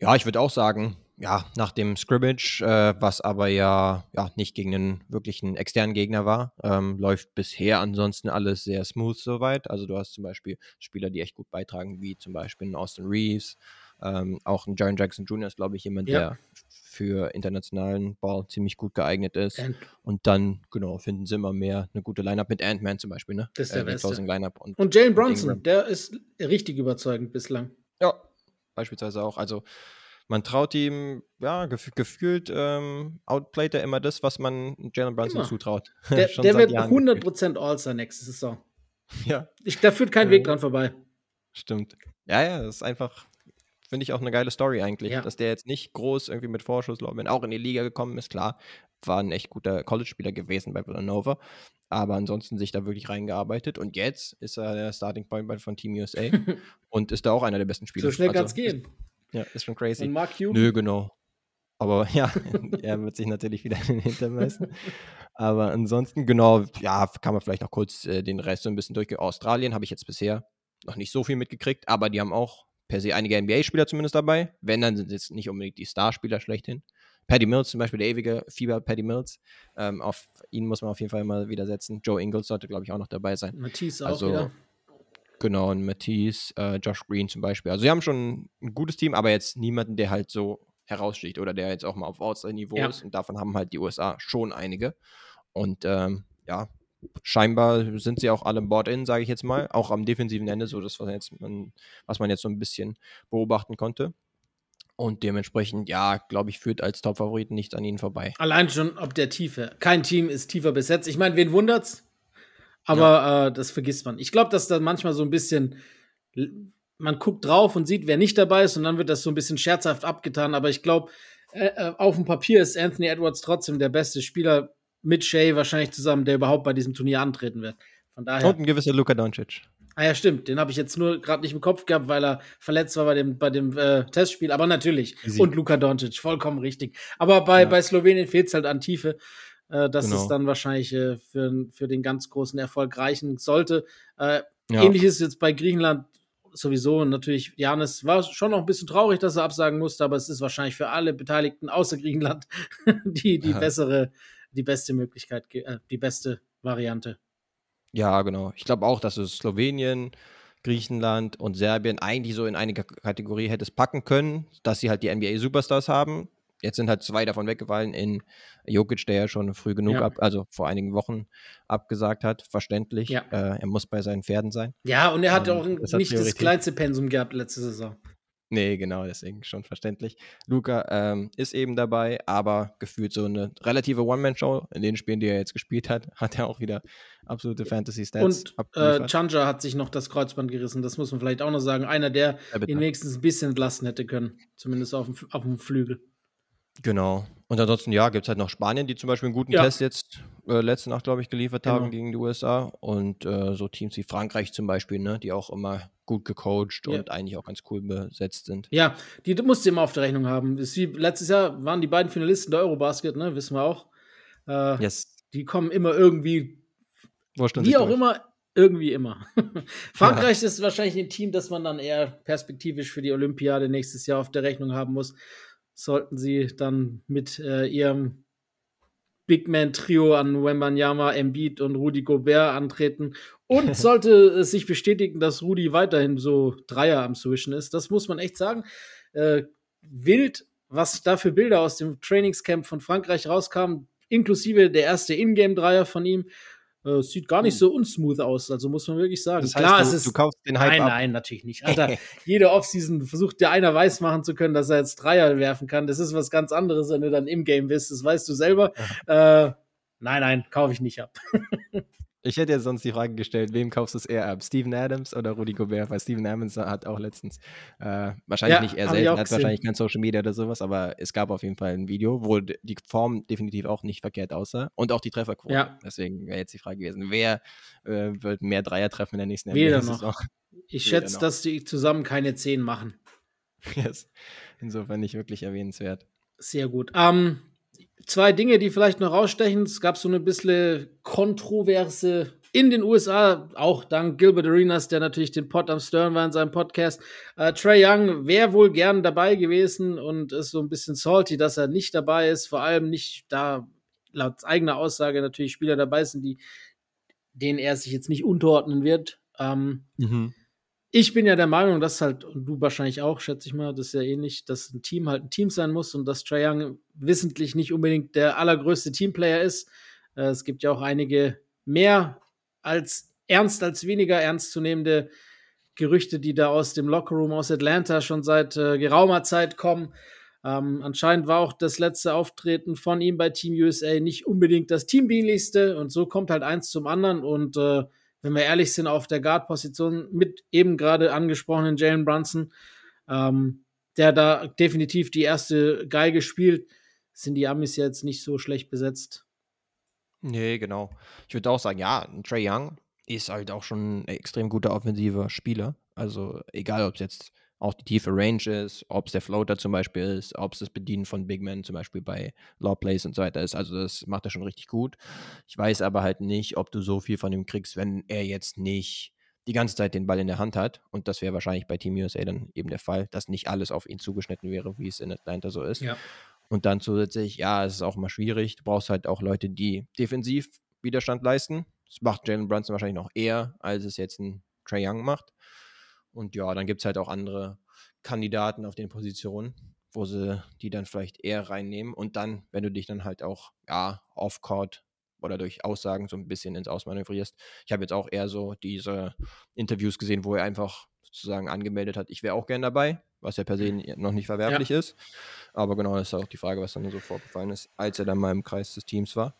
Ja, ich würde auch sagen, ja, nach dem Scrimmage, äh, was aber ja, ja nicht gegen einen wirklichen externen Gegner war, ähm, läuft bisher ansonsten alles sehr smooth soweit. Also du hast zum Beispiel Spieler, die echt gut beitragen, wie zum Beispiel ein Austin Reeves, ähm, auch ein Jaron Jackson Jr. ist, glaube ich, jemand, ja. der für internationalen Ball ziemlich gut geeignet ist. And und dann, genau, finden sie immer mehr eine gute Lineup mit Ant-Man zum Beispiel, ne? Das ist der äh, beste. Lineup und, und Jalen Bronson, der ist richtig überzeugend bislang. Ja, beispielsweise auch. Also man traut ihm, ja, gef gefühlt ähm, outplayt er immer das, was man Jalen Brunson zutraut. Der, der wird 100% All-Star nächste Saison. Ja. Ich, da führt kein äh, Weg dran vorbei. Stimmt. Ja, ja, das ist einfach, finde ich auch eine geile Story eigentlich, ja. dass der jetzt nicht groß irgendwie mit Vorschusslorbeeren auch in die Liga gekommen ist. Klar, war ein echt guter College-Spieler gewesen bei Villanova, aber ansonsten sich da wirklich reingearbeitet und jetzt ist er der Starting Point von Team USA und ist da auch einer der besten Spieler. So schnell also, kann es gehen. Ja, ist schon crazy. Und Mark Cuban? Nö, genau. Aber ja, er wird sich natürlich wieder in den Hintern messen. Aber ansonsten, genau, ja, kann man vielleicht noch kurz äh, den Rest so ein bisschen durchgehen. Australien habe ich jetzt bisher noch nicht so viel mitgekriegt, aber die haben auch per se einige NBA-Spieler zumindest dabei. Wenn, dann sind es nicht unbedingt die Starspieler schlechthin. Paddy Mills zum Beispiel, der ewige Fieber Paddy Mills. Ähm, auf ihn muss man auf jeden Fall mal wieder setzen. Joe Ingles sollte, glaube ich, auch noch dabei sein. Matisse also, auch wieder. Genau, und Matisse, äh, Josh Green zum Beispiel. Also sie haben schon ein gutes Team, aber jetzt niemanden, der halt so heraussticht oder der jetzt auch mal auf Outside-Niveau ja. ist. Und davon haben halt die USA schon einige. Und ähm, ja, scheinbar sind sie auch alle board-in, sage ich jetzt mal. Auch am defensiven Ende, so das, was, jetzt man, was man jetzt so ein bisschen beobachten konnte. Und dementsprechend, ja, glaube ich, führt als Top-Favoriten nichts an ihnen vorbei. Allein schon ob der Tiefe. Kein Team ist tiefer besetzt. Ich meine, wen wundert's? Aber ja. äh, das vergisst man. Ich glaube, dass da manchmal so ein bisschen, man guckt drauf und sieht, wer nicht dabei ist, und dann wird das so ein bisschen scherzhaft abgetan. Aber ich glaube, äh, äh, auf dem Papier ist Anthony Edwards trotzdem der beste Spieler mit Shay wahrscheinlich zusammen, der überhaupt bei diesem Turnier antreten wird. Von daher. Und ein gewisser Luka Doncic. Ah ja, stimmt. Den habe ich jetzt nur gerade nicht im Kopf gehabt, weil er verletzt war bei dem, bei dem äh, Testspiel. Aber natürlich. Easy. Und Luka Doncic, vollkommen richtig. Aber bei, ja. bei Slowenien fehlt es halt an Tiefe. Äh, das genau. ist dann wahrscheinlich äh, für, für den ganz großen Erfolg reichen sollte. Äh, ja. Ähnlich ist jetzt bei Griechenland sowieso. Und natürlich, Janis war schon noch ein bisschen traurig, dass er absagen musste, aber es ist wahrscheinlich für alle Beteiligten außer Griechenland die, die bessere, die beste Möglichkeit, äh, die beste Variante. Ja, genau. Ich glaube auch, dass es Slowenien, Griechenland und Serbien eigentlich so in eine Kategorie hättest packen können, dass sie halt die NBA-Superstars haben jetzt sind halt zwei davon weggefallen in Jokic, der ja schon früh genug ja. ab, also vor einigen Wochen abgesagt hat, verständlich. Ja. Äh, er muss bei seinen Pferden sein. Ja, und er hat ähm, auch nicht das kleinste Pensum gehabt letzte Saison. Nee, genau, deswegen schon verständlich. Luca ähm, ist eben dabei, aber gefühlt so eine relative One-Man-Show. In den Spielen, die er jetzt gespielt hat, hat er auch wieder absolute Fantasy-Stats. Und äh, Chanja hat sich noch das Kreuzband gerissen, das muss man vielleicht auch noch sagen. Einer, der ja, ihn wenigstens ein bisschen entlasten hätte können, zumindest auf dem, auf dem Flügel. Genau. Und ansonsten, ja, gibt es halt noch Spanien, die zum Beispiel einen guten ja. Test jetzt äh, letzte Nacht, glaube ich, geliefert genau. haben gegen die USA. Und äh, so Teams wie Frankreich zum Beispiel, ne, die auch immer gut gecoacht ja. und eigentlich auch ganz cool besetzt sind. Ja, die musst du immer auf der Rechnung haben. Wie, letztes Jahr waren die beiden Finalisten der Eurobasket, ne, wissen wir auch. Äh, yes. Die kommen immer irgendwie, wie auch durch. immer, irgendwie immer. Frankreich ja. ist wahrscheinlich ein Team, das man dann eher perspektivisch für die Olympiade nächstes Jahr auf der Rechnung haben muss sollten sie dann mit äh, ihrem Big Man Trio an Wembanyama, Embiid und Rudy Gobert antreten. Und sollte es sich bestätigen, dass Rudy weiterhin so Dreier am Swischen ist, das muss man echt sagen. Äh, wild, was da für Bilder aus dem Trainingscamp von Frankreich rauskamen, inklusive der erste Ingame-Dreier von ihm. Äh, sieht gar nicht hm. so unsmooth aus, also muss man wirklich sagen. Das heißt, Klar, du, es ist, du kaufst den Hype Nein, ab. nein, natürlich nicht. Alter, jede Offseason versucht dir einer weiß machen zu können, dass er jetzt Dreier werfen kann. Das ist was ganz anderes, wenn du dann im Game bist. Das weißt du selber. Äh, nein, nein, kaufe ich nicht ab. Ich hätte ja sonst die Frage gestellt, wem kaufst du es eher ab? Steven Adams oder Rudy Gobert? Weil Steven Adams hat auch letztens, äh, wahrscheinlich ja, nicht er selten, hat gesehen. wahrscheinlich kein Social Media oder sowas, aber es gab auf jeden Fall ein Video, wo die Form definitiv auch nicht verkehrt aussah und auch die Trefferquote. Ja. Deswegen wäre jetzt die Frage gewesen, wer äh, wird mehr Dreier treffen in der nächsten Weder noch. Ich Weder schätze, noch. dass die zusammen keine 10 machen. Yes. Insofern nicht wirklich erwähnenswert. Sehr gut. Ähm, zwei Dinge, die vielleicht noch rausstechen. Es gab so eine bisschen kontroverse in den USA, auch dank Gilbert Arenas, der natürlich den Pod am Stern war in seinem Podcast. Äh, Trey Young wäre wohl gern dabei gewesen und ist so ein bisschen salty, dass er nicht dabei ist. Vor allem nicht, da laut eigener Aussage natürlich Spieler dabei sind, die, denen er sich jetzt nicht unterordnen wird. Ähm, mhm. Ich bin ja der Meinung, dass halt, und du wahrscheinlich auch, schätze ich mal, das ist ja ähnlich, dass ein Team halt ein Team sein muss und dass Trae Young wissentlich nicht unbedingt der allergrößte Teamplayer ist. Äh, es gibt ja auch einige mehr als ernst als weniger ernstzunehmende Gerüchte, die da aus dem Lockerroom aus Atlanta schon seit äh, geraumer Zeit kommen. Ähm, anscheinend war auch das letzte Auftreten von ihm bei Team USA nicht unbedingt das teamdienlichste und so kommt halt eins zum anderen und äh, wenn wir ehrlich sind, auf der Guard-Position mit eben gerade angesprochenen Jalen Brunson, ähm, der da definitiv die erste Geige spielt, sind die Amis jetzt nicht so schlecht besetzt. Nee, genau. Ich würde auch sagen, ja, Trey Young ist halt auch schon ein extrem guter offensiver Spieler. Also egal, ob es jetzt auch die tiefe Range ist, ob es der Floater zum Beispiel ist, ob es das Bedienen von Big Men zum Beispiel bei Law Plays und so weiter ist. Also das macht er schon richtig gut. Ich weiß aber halt nicht, ob du so viel von ihm kriegst, wenn er jetzt nicht die ganze Zeit den Ball in der Hand hat. Und das wäre wahrscheinlich bei Team USA dann eben der Fall, dass nicht alles auf ihn zugeschnitten wäre, wie es in Atlanta so ist. Ja. Und dann zusätzlich, ja, es ist auch immer schwierig. Du brauchst halt auch Leute, die defensiv Widerstand leisten. Das macht Jalen Brunson wahrscheinlich noch eher, als es jetzt ein Trey Young macht. Und ja, dann gibt es halt auch andere Kandidaten auf den Positionen, wo sie die dann vielleicht eher reinnehmen. Und dann, wenn du dich dann halt auch, ja, off-court oder durch Aussagen so ein bisschen ins Ausmanövrierst. Ich habe jetzt auch eher so diese Interviews gesehen, wo er einfach sozusagen angemeldet hat, ich wäre auch gern dabei, was ja per se noch nicht verwerflich ja. ist. Aber genau, das ist auch die Frage, was dann so vorgefallen ist, als er dann mal im Kreis des Teams war.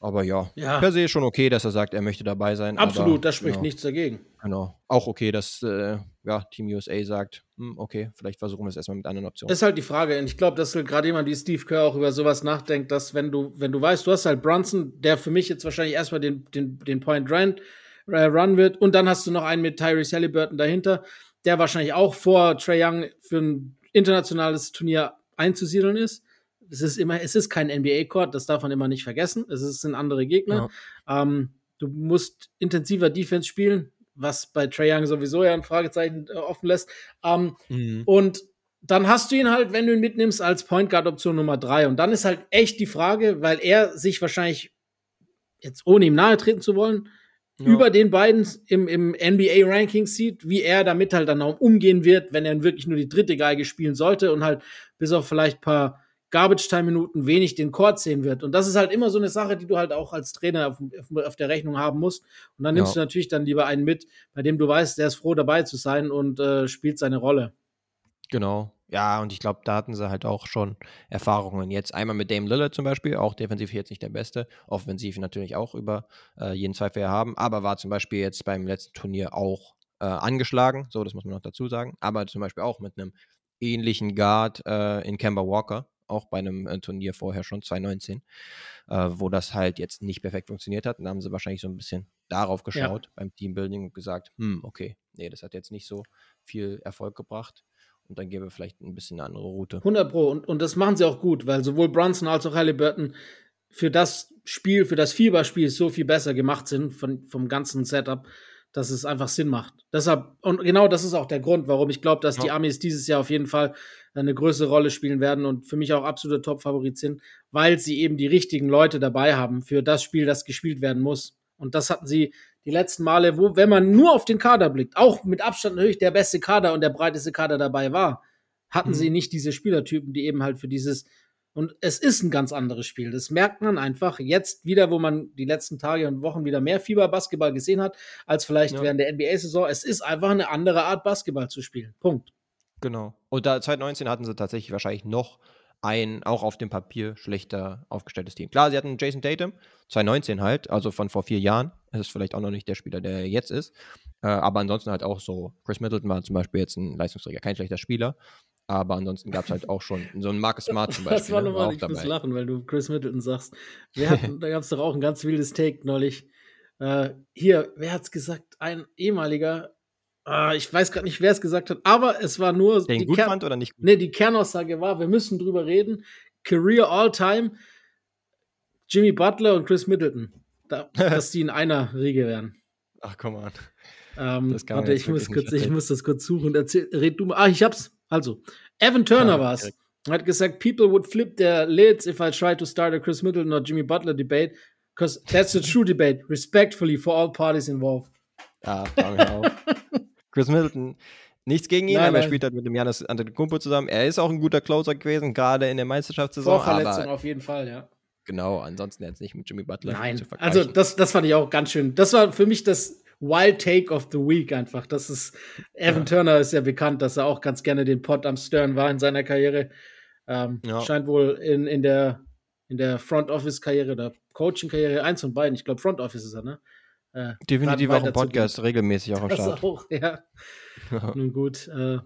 Aber ja, ja, per se schon okay, dass er sagt, er möchte dabei sein. Absolut, da spricht genau, nichts dagegen. Genau. Auch okay, dass äh, ja, Team USA sagt, hm, okay, vielleicht versuchen wir es erstmal mit anderen Optionen. Das ist halt die Frage. Und ich glaube, dass halt gerade jemand wie Steve Kerr auch über sowas nachdenkt, dass wenn du, wenn du weißt, du hast halt Brunson, der für mich jetzt wahrscheinlich erstmal den, den, den Point Run, äh, Run wird, und dann hast du noch einen mit Tyrese Halliburton dahinter, der wahrscheinlich auch vor Trey Young für ein internationales Turnier einzusiedeln ist es ist immer, es ist kein NBA-Court, das darf man immer nicht vergessen. Es sind andere Gegner. Ja. Ähm, du musst intensiver Defense spielen, was bei Trae Young sowieso ja ein Fragezeichen äh, offen lässt. Ähm, mhm. Und dann hast du ihn halt, wenn du ihn mitnimmst, als Point Guard Option Nummer drei. Und dann ist halt echt die Frage, weil er sich wahrscheinlich jetzt ohne ihm nahe treten zu wollen, ja. über den beiden im, im NBA-Ranking sieht, wie er damit halt dann auch umgehen wird, wenn er wirklich nur die dritte Geige spielen sollte und halt bis auf vielleicht ein paar Garbage-Time-Minuten wenig den Court sehen wird. Und das ist halt immer so eine Sache, die du halt auch als Trainer auf, auf der Rechnung haben musst. Und dann nimmst ja. du natürlich dann lieber einen mit, bei dem du weißt, der ist froh dabei zu sein und äh, spielt seine Rolle. Genau. Ja, und ich glaube, da hatten sie halt auch schon Erfahrungen. Jetzt einmal mit Dame Lillard zum Beispiel, auch defensiv jetzt nicht der Beste, offensiv natürlich auch über äh, jeden Zweifel haben, aber war zum Beispiel jetzt beim letzten Turnier auch äh, angeschlagen, so, das muss man noch dazu sagen, aber zum Beispiel auch mit einem ähnlichen Guard äh, in Kemba Walker, auch bei einem äh, Turnier vorher schon, 2019, äh, wo das halt jetzt nicht perfekt funktioniert hat. Und da haben sie wahrscheinlich so ein bisschen darauf geschaut ja. beim Teambuilding und gesagt, hm, okay, nee, das hat jetzt nicht so viel Erfolg gebracht. Und dann gehen wir vielleicht ein bisschen eine andere Route. 100 Pro. Und, und das machen sie auch gut, weil sowohl Brunson als auch Halliburton für das Spiel, für das Fieberspiel so viel besser gemacht sind von, vom ganzen Setup dass es einfach Sinn macht. Deshalb, und genau das ist auch der Grund, warum ich glaube, dass ja. die Amis dieses Jahr auf jeden Fall eine größere Rolle spielen werden und für mich auch absoluter Top-Favorit sind, weil sie eben die richtigen Leute dabei haben für das Spiel, das gespielt werden muss. Und das hatten sie die letzten Male, wo, wenn man nur auf den Kader blickt, auch mit Abstand natürlich der beste Kader und der breiteste Kader dabei war, hatten mhm. sie nicht diese Spielertypen, die eben halt für dieses und es ist ein ganz anderes Spiel. Das merkt man einfach jetzt wieder, wo man die letzten Tage und Wochen wieder mehr Fieber-Basketball gesehen hat, als vielleicht ja. während der NBA-Saison. Es ist einfach eine andere Art, Basketball zu spielen. Punkt. Genau. Und da 2019 hatten sie tatsächlich wahrscheinlich noch ein, auch auf dem Papier, schlechter aufgestelltes Team. Klar, sie hatten Jason Tatum, 2019 halt, also von vor vier Jahren. Es ist vielleicht auch noch nicht der Spieler, der jetzt ist. Äh, aber ansonsten halt auch so, Chris Middleton war zum Beispiel jetzt ein Leistungsträger, kein schlechter Spieler. Aber ansonsten gab es halt auch schon so einen Marcus Smart zum Beispiel. Das war ne, nochmal, ich muss lachen, weil du Chris Middleton sagst. Hatten, da gab es doch auch ein ganz wildes Take neulich. Äh, hier, wer hat's gesagt? Ein ehemaliger, äh, ich weiß gerade nicht, wer es gesagt hat, aber es war nur. Den gut Kern fand oder nicht gut? Nee, die Kernaussage war, wir müssen drüber reden. Career All-Time, Jimmy Butler und Chris Middleton. da, dass die in einer Riege wären. Ach, komm an. Ähm, warte, ich muss, kurz, ich muss das kurz suchen. Erzähl, red du mal. Ah, ich hab's. Also, Evan Turner ja, war's. Hat gesagt, people would flip their lids if I try to start a Chris Middleton or Jimmy Butler debate, because that's a true debate, respectfully for all parties involved. Ja, damit auch. Chris Middleton, nichts gegen ihn, nein, aber er spielt halt mit dem Janis Antetokounmpo zusammen. Er ist auch ein guter Closer gewesen, gerade in der Meisterschaftssaison. Vorverletzung auf jeden Fall, ja. Genau, ansonsten jetzt nicht mit Jimmy Butler Nein, also das, das fand ich auch ganz schön. Das war für mich das Wild Take of the Week einfach. Das ist, Evan ja. Turner ist ja bekannt, dass er auch ganz gerne den Pot am Stern war in seiner Karriere. Ähm, ja. Scheint wohl in, in der, in der Front Office Karriere oder Coaching Karriere, eins von beiden, ich glaube Front Office ist er, ne? Äh, Definitiv auch im Podcast regelmäßig auch am Start. Auch, ja. Nun gut. Äh,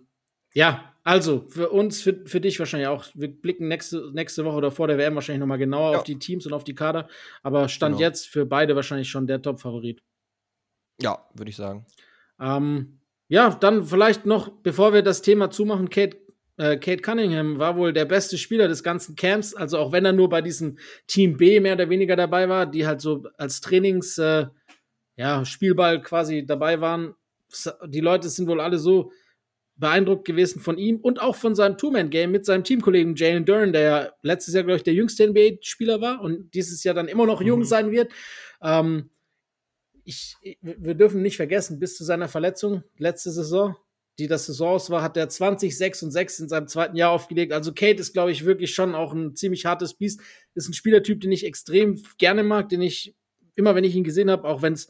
ja, also für uns, für, für dich wahrscheinlich auch. Wir blicken nächste, nächste Woche oder vor der WM wahrscheinlich nochmal genauer ja. auf die Teams und auf die Kader. Aber Stand genau. jetzt für beide wahrscheinlich schon der Top-Favorit. Ja, würde ich sagen. Ähm, ja, dann vielleicht noch, bevor wir das Thema zumachen, Kate, äh, Kate Cunningham war wohl der beste Spieler des ganzen Camps. Also auch wenn er nur bei diesem Team B mehr oder weniger dabei war, die halt so als Trainings, äh, ja, Spielball quasi dabei waren. Die Leute sind wohl alle so beeindruckt gewesen von ihm und auch von seinem Two-Man-Game mit seinem Teamkollegen Jalen Dern, der ja letztes Jahr, glaube ich, der jüngste NBA-Spieler war und dieses Jahr dann immer noch jung mhm. sein wird. Ähm, ich, wir dürfen nicht vergessen, bis zu seiner Verletzung letzte Saison, die das Saisons war, hat er 20, 6 und 6 in seinem zweiten Jahr aufgelegt. Also Kate ist, glaube ich, wirklich schon auch ein ziemlich hartes Biest. Ist ein Spielertyp, den ich extrem gerne mag, den ich immer, wenn ich ihn gesehen habe, auch wenn es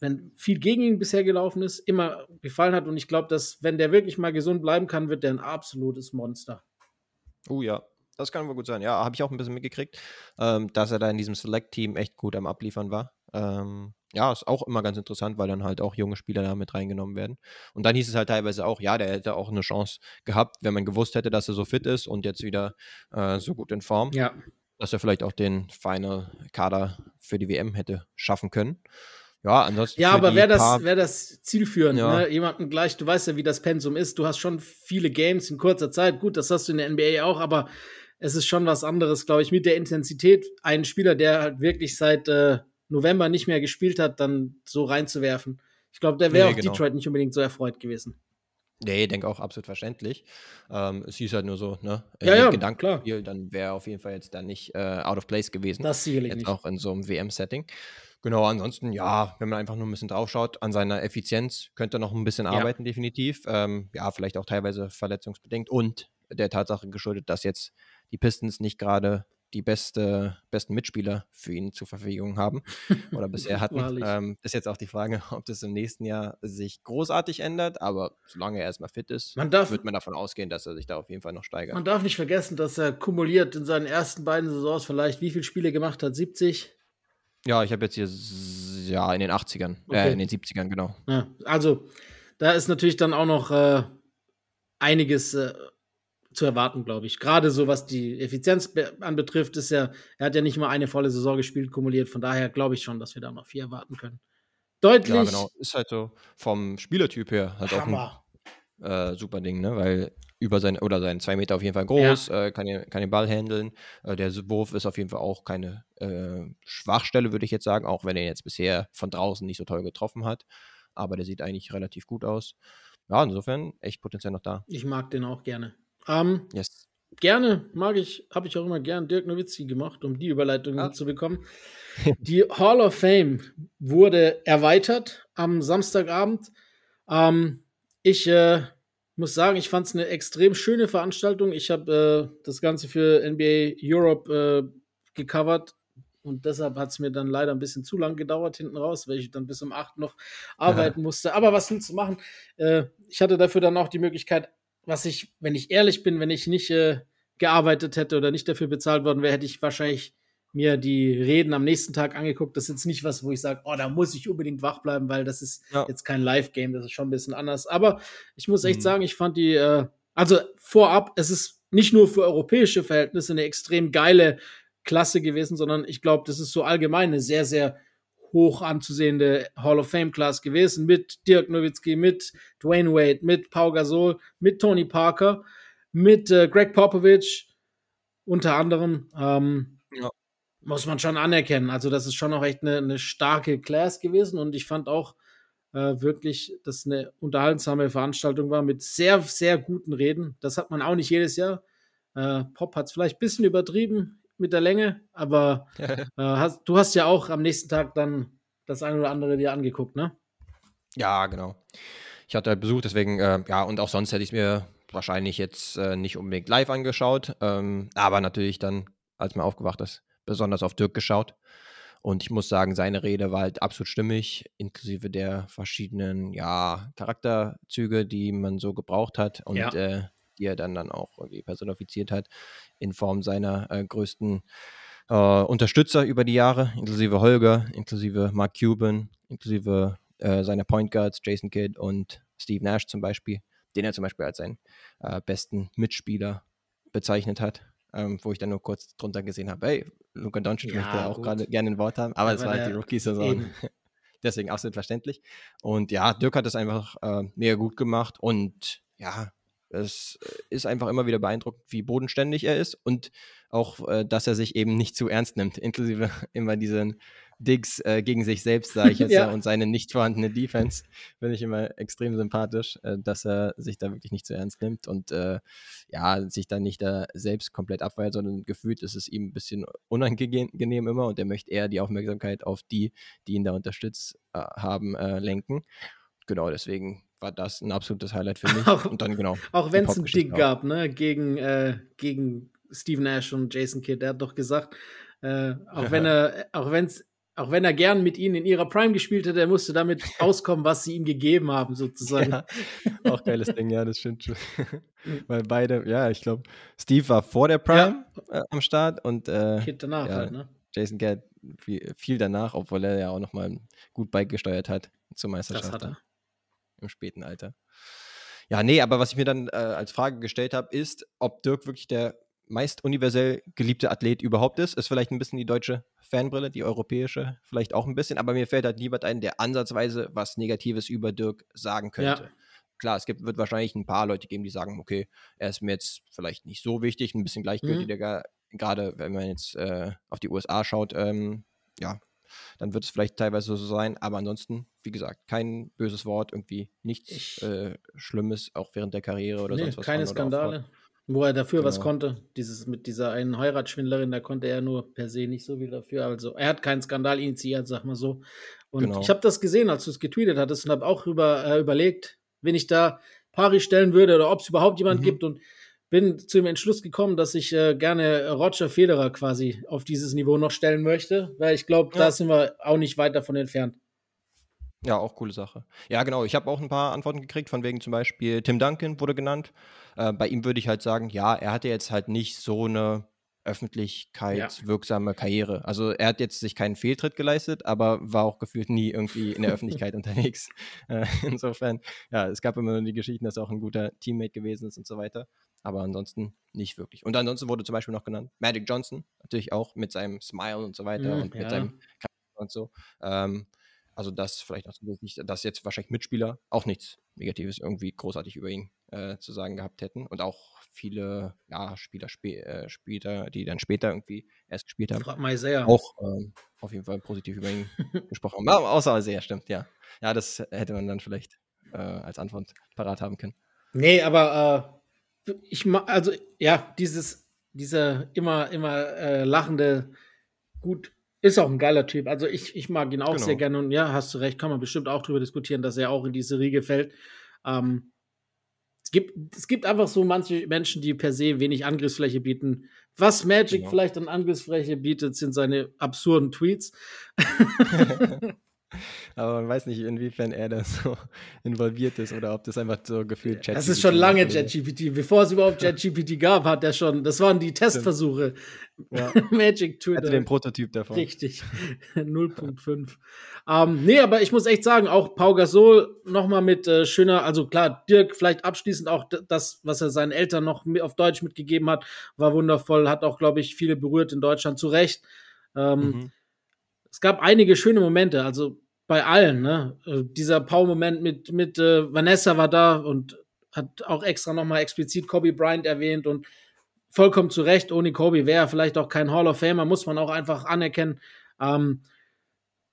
wenn viel gegen ihn bisher gelaufen ist, immer gefallen hat. Und ich glaube, dass, wenn der wirklich mal gesund bleiben kann, wird der ein absolutes Monster. Oh ja, das kann wohl gut sein. Ja, habe ich auch ein bisschen mitgekriegt, ähm, dass er da in diesem Select-Team echt gut am Abliefern war. Ähm, ja, ist auch immer ganz interessant, weil dann halt auch junge Spieler da mit reingenommen werden. Und dann hieß es halt teilweise auch, ja, der hätte auch eine Chance gehabt, wenn man gewusst hätte, dass er so fit ist und jetzt wieder äh, so gut in Form. Ja. Dass er vielleicht auch den Final-Kader für die WM hätte schaffen können. Ja, ansonsten. Ja, aber wäre das, wär das zielführend, ja. ne? Jemanden gleich, du weißt ja, wie das Pensum ist. Du hast schon viele Games in kurzer Zeit. Gut, das hast du in der NBA auch, aber es ist schon was anderes, glaube ich, mit der Intensität. Einen Spieler, der halt wirklich seit äh, November nicht mehr gespielt hat, dann so reinzuwerfen. Ich glaube, der wäre nee, auch genau. Detroit nicht unbedingt so erfreut gewesen. Nee, ich denke auch absolut verständlich. Ähm, es hieß halt nur so, ne? Ja, ja, Gedanken, klar. Dann wäre auf jeden Fall jetzt da nicht äh, out of place gewesen. Das sicherlich jetzt nicht. Auch in so einem WM-Setting. Genau, ansonsten, ja, wenn man einfach nur ein bisschen draufschaut, an seiner Effizienz könnte er noch ein bisschen ja. arbeiten, definitiv. Ähm, ja, vielleicht auch teilweise verletzungsbedingt und der Tatsache geschuldet, dass jetzt die Pistons nicht gerade die beste, besten Mitspieler für ihn zur Verfügung haben oder bisher hatten. ähm, ist jetzt auch die Frage, ob das im nächsten Jahr sich großartig ändert, aber solange er erstmal fit ist, man darf, wird man davon ausgehen, dass er sich da auf jeden Fall noch steigert. Man darf nicht vergessen, dass er kumuliert in seinen ersten beiden Saisons vielleicht wie viele Spiele gemacht hat? 70? Ja, ich habe jetzt hier ja in den 80ern, äh, okay. äh, in den 70ern, genau. Ja, also da ist natürlich dann auch noch äh, einiges äh, zu erwarten, glaube ich. Gerade so, was die Effizienz anbetrifft, ist ja, er hat ja nicht mal eine volle Saison gespielt, kumuliert. Von daher glaube ich schon, dass wir da noch viel erwarten können. Deutlich. Ja, genau. Ist halt so vom Spielertyp her halt Hammer. auch ein äh, super Ding, ne? Weil über sein oder seinen zwei Meter auf jeden Fall groß, ja. äh, kann, den, kann den Ball handeln. Äh, der Wurf ist auf jeden Fall auch keine äh, Schwachstelle, würde ich jetzt sagen, auch wenn er jetzt bisher von draußen nicht so toll getroffen hat. Aber der sieht eigentlich relativ gut aus. Ja, insofern echt Potenzial noch da. Ich mag den auch gerne. Ähm, yes. Gerne, mag ich, habe ich auch immer gern Dirk Nowitzki gemacht, um die Überleitung ah. zu bekommen. Die Hall of Fame wurde erweitert am Samstagabend. Ähm, ich äh, muss sagen, ich fand es eine extrem schöne Veranstaltung. Ich habe äh, das Ganze für NBA Europe äh, gecovert und deshalb hat es mir dann leider ein bisschen zu lang gedauert hinten raus, weil ich dann bis um 8 noch arbeiten ja. musste. Aber was willst du machen? Äh, ich hatte dafür dann auch die Möglichkeit, was ich, wenn ich ehrlich bin, wenn ich nicht äh, gearbeitet hätte oder nicht dafür bezahlt worden wäre, hätte ich wahrscheinlich mir die Reden am nächsten Tag angeguckt. Das ist jetzt nicht was, wo ich sage, oh, da muss ich unbedingt wach bleiben, weil das ist ja. jetzt kein Live-Game, das ist schon ein bisschen anders. Aber ich muss echt mhm. sagen, ich fand die, äh, also vorab, es ist nicht nur für europäische Verhältnisse eine extrem geile Klasse gewesen, sondern ich glaube, das ist so allgemein eine sehr, sehr hoch anzusehende Hall of Fame Class gewesen mit Dirk Nowitzki, mit Dwayne Wade, mit Pau Gasol, mit Tony Parker, mit äh, Greg Popovich unter anderem. Ähm, ja. muss man schon anerkennen. Also, das ist schon noch echt eine, eine starke Class gewesen und ich fand auch äh, wirklich, dass eine unterhaltsame Veranstaltung war mit sehr, sehr guten Reden. Das hat man auch nicht jedes Jahr. Äh, Pop hat es vielleicht ein bisschen übertrieben mit der Länge, aber äh, hast, du hast ja auch am nächsten Tag dann das eine oder andere dir angeguckt, ne? Ja, genau. Ich hatte halt Besuch, deswegen, äh, ja, und auch sonst hätte ich es mir wahrscheinlich jetzt äh, nicht unbedingt live angeschaut, ähm, aber natürlich dann, als man aufgewacht ist, besonders auf Dirk geschaut. Und ich muss sagen, seine Rede war halt absolut stimmig, inklusive der verschiedenen, ja, Charakterzüge, die man so gebraucht hat und ja. äh, die er dann, dann auch irgendwie personifiziert hat, in Form seiner äh, größten äh, Unterstützer über die Jahre, inklusive Holger, inklusive Mark Cuban, inklusive äh, seiner Point Guards, Jason Kidd und Steve Nash zum Beispiel, den er zum Beispiel als seinen äh, besten Mitspieler bezeichnet hat ähm, wo ich dann nur kurz drunter gesehen habe, hey, Luka Doncic ja, möchte auch gerade gerne ein Wort haben, aber es war halt die Rookie-Saison. Deswegen absolut verständlich. Und ja, Dirk hat das einfach äh, mega gut gemacht und ja, es ist einfach immer wieder beeindruckend, wie bodenständig er ist und auch, äh, dass er sich eben nicht zu ernst nimmt, inklusive immer diesen Digs äh, gegen sich selbst, sage ich jetzt, ja. und seine nicht vorhandene Defense, finde ich immer extrem sympathisch, äh, dass er sich da wirklich nicht zu ernst nimmt und äh, ja, sich dann nicht da selbst komplett abweiht, sondern gefühlt ist es ihm ein bisschen unangenehm immer und er möchte eher die Aufmerksamkeit auf die, die ihn da unterstützt äh, haben, äh, lenken. Genau, deswegen war das ein absolutes Highlight für mich. Auch, und dann genau. Auch wenn es ein Dig gab, ne, gegen, äh, gegen Steve Nash und Jason Kidd. Der hat doch gesagt, äh, auch wenn er, auch wenn es auch wenn er gern mit ihnen in ihrer Prime gespielt hätte, er musste damit auskommen, was sie ihm gegeben haben, sozusagen. Ja, auch geiles Ding, ja, das stimmt schon. Weil beide, ja, ich glaube, Steve war vor der Prime ja. äh, am Start und äh, Kid danach ja, halt, ne? Jason viel, viel, danach, obwohl er ja auch nochmal gut beigesteuert hat zur Meisterschaft. Das hat er. Im späten Alter. Ja, nee, aber was ich mir dann äh, als Frage gestellt habe, ist, ob Dirk wirklich der meist universell geliebte Athlet überhaupt ist. Ist vielleicht ein bisschen die deutsche Fanbrille, die europäische vielleicht auch ein bisschen, aber mir fällt halt niemand ein, der ansatzweise was Negatives über Dirk sagen könnte. Ja. Klar, es gibt, wird wahrscheinlich ein paar Leute geben, die sagen, okay, er ist mir jetzt vielleicht nicht so wichtig, ein bisschen gleichgültiger, mhm. gerade wenn man jetzt äh, auf die USA schaut, ähm, ja, dann wird es vielleicht teilweise so sein, aber ansonsten, wie gesagt, kein böses Wort, irgendwie nichts äh, Schlimmes, auch während der Karriere oder nee, sonst was. Keine Skandale. Wo er dafür genau. was konnte. Dieses mit dieser einen Heiratsschwindlerin, da konnte er nur per se nicht so viel dafür. Also er hat keinen Skandal initiiert, sag mal so. Und genau. ich habe das gesehen, als du es getweetet hattest und habe auch über, äh, überlegt, wenn ich da Pari stellen würde oder ob es überhaupt jemand mhm. gibt und bin zu dem Entschluss gekommen, dass ich äh, gerne Roger Federer quasi auf dieses Niveau noch stellen möchte, weil ich glaube, ja. da sind wir auch nicht weit davon entfernt. Ja, auch coole Sache. Ja, genau. Ich habe auch ein paar Antworten gekriegt, von wegen zum Beispiel Tim Duncan wurde genannt. Äh, bei ihm würde ich halt sagen, ja, er hatte jetzt halt nicht so eine öffentlichkeitswirksame ja. Karriere. Also er hat jetzt sich keinen Fehltritt geleistet, aber war auch gefühlt nie irgendwie in der Öffentlichkeit unterwegs. Äh, insofern, ja, es gab immer nur die Geschichten, dass er auch ein guter Teammate gewesen ist und so weiter. Aber ansonsten nicht wirklich. Und ansonsten wurde zum Beispiel noch genannt Magic Johnson, natürlich auch mit seinem Smile und so weiter mhm, und mit ja. seinem und so. Ähm, also das vielleicht noch zusätzlich, dass jetzt wahrscheinlich Mitspieler auch nichts Negatives irgendwie großartig über ihn äh, zu sagen gehabt hätten. Und auch viele ja, Spieler, Sp äh, Spieler, die dann später irgendwie erst gespielt haben, Frag mal sehr. auch ähm, auf jeden Fall positiv über ihn gesprochen haben. Außer sehr, stimmt, ja. Ja, das hätte man dann vielleicht äh, als Antwort parat haben können. Nee, aber äh, ich also ja, dieses, dieser immer, immer äh, lachende, gut ist auch ein geiler Typ. Also ich, ich mag ihn auch genau. sehr gerne und ja, hast du recht, kann man bestimmt auch darüber diskutieren, dass er auch in diese Riege fällt. Ähm, es, gibt, es gibt einfach so manche Menschen, die per se wenig Angriffsfläche bieten. Was Magic genau. vielleicht an Angriffsfläche bietet, sind seine absurden Tweets. Aber man weiß nicht, inwiefern er da so involviert ist oder ob das einfach so gefühlt ChatGPT Das ist schon lange ChatGPT. Bevor es überhaupt ChatGPT gab, hat er schon, das waren die Testversuche. Ja. Magic Twitter. Hatte den Prototyp davon. Richtig. 0.5. ähm, nee, aber ich muss echt sagen, auch Pau Gasol nochmal mit äh, schöner, also klar, Dirk vielleicht abschließend auch das, was er seinen Eltern noch auf Deutsch mitgegeben hat, war wundervoll, hat auch, glaube ich, viele berührt in Deutschland, zu Recht. Ähm, mhm es gab einige schöne Momente, also bei allen, ne? Äh, dieser Paul-Moment mit, mit äh, Vanessa war da und hat auch extra nochmal explizit Kobe Bryant erwähnt und vollkommen zu Recht, ohne Kobe wäre er vielleicht auch kein Hall of Famer, muss man auch einfach anerkennen. Ähm,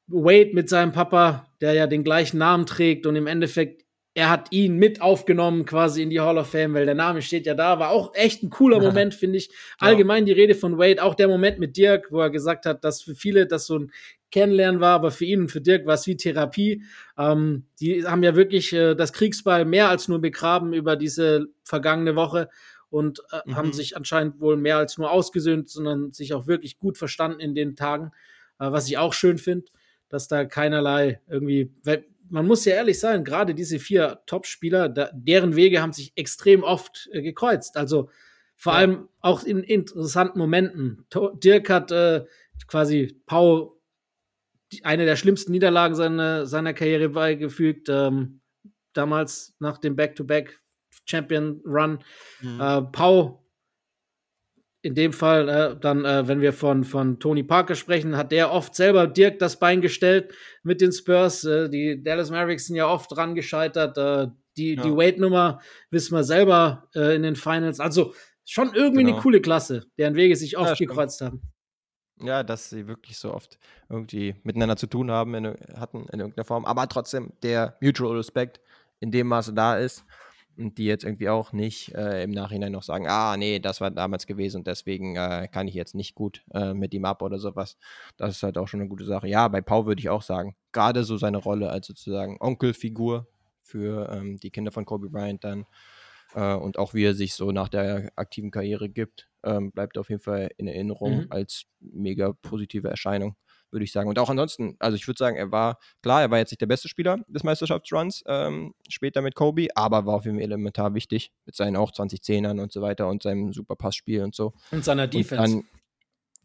Wade mit seinem Papa, der ja den gleichen Namen trägt und im Endeffekt er hat ihn mit aufgenommen quasi in die Hall of Fame, weil der Name steht ja da. War auch echt ein cooler Moment, finde ich. Allgemein die Rede von Wade, auch der Moment mit Dirk, wo er gesagt hat, dass für viele das so ein Kennenlernen war, aber für ihn und für Dirk war es wie Therapie. Ähm, die haben ja wirklich äh, das Kriegsball mehr als nur begraben über diese vergangene Woche und äh, mhm. haben sich anscheinend wohl mehr als nur ausgesöhnt, sondern sich auch wirklich gut verstanden in den Tagen, äh, was ich auch schön finde, dass da keinerlei irgendwie, man muss ja ehrlich sein, gerade diese vier Top-Spieler, deren Wege haben sich extrem oft äh, gekreuzt. Also vor ja. allem auch in interessanten Momenten. Dirk hat äh, quasi Pau eine der schlimmsten Niederlagen seiner, seiner Karriere beigefügt. Ähm, damals nach dem Back-to-Back Champion Run. Mhm. Äh, Pau in dem Fall äh, dann, äh, wenn wir von, von Tony Parker sprechen, hat der oft selber Dirk das Bein gestellt mit den Spurs. Äh, die Dallas Mavericks sind ja oft dran gescheitert. Äh, die, ja. die Wade-Nummer wissen wir selber äh, in den Finals. Also schon irgendwie genau. eine coole Klasse, deren Wege sich oft ja, gekreuzt haben. Ja, dass sie wirklich so oft irgendwie miteinander zu tun haben, in, hatten in irgendeiner Form. Aber trotzdem der Mutual Respect in dem Maße da ist und die jetzt irgendwie auch nicht äh, im Nachhinein noch sagen, ah, nee, das war damals gewesen und deswegen äh, kann ich jetzt nicht gut äh, mit ihm ab oder sowas. Das ist halt auch schon eine gute Sache. Ja, bei Pau würde ich auch sagen, gerade so seine Rolle als sozusagen Onkelfigur für ähm, die Kinder von Kobe Bryant dann äh, und auch wie er sich so nach der aktiven Karriere gibt, ähm, bleibt auf jeden Fall in Erinnerung mhm. als mega positive Erscheinung würde ich sagen. Und auch ansonsten, also ich würde sagen, er war, klar, er war jetzt nicht der beste Spieler des Meisterschaftsruns, ähm, später mit Kobe, aber war auf jeden Fall elementar wichtig, mit seinen auch 2010ern und so weiter und seinem super Passspiel und so. Und seiner Defense. Und dann,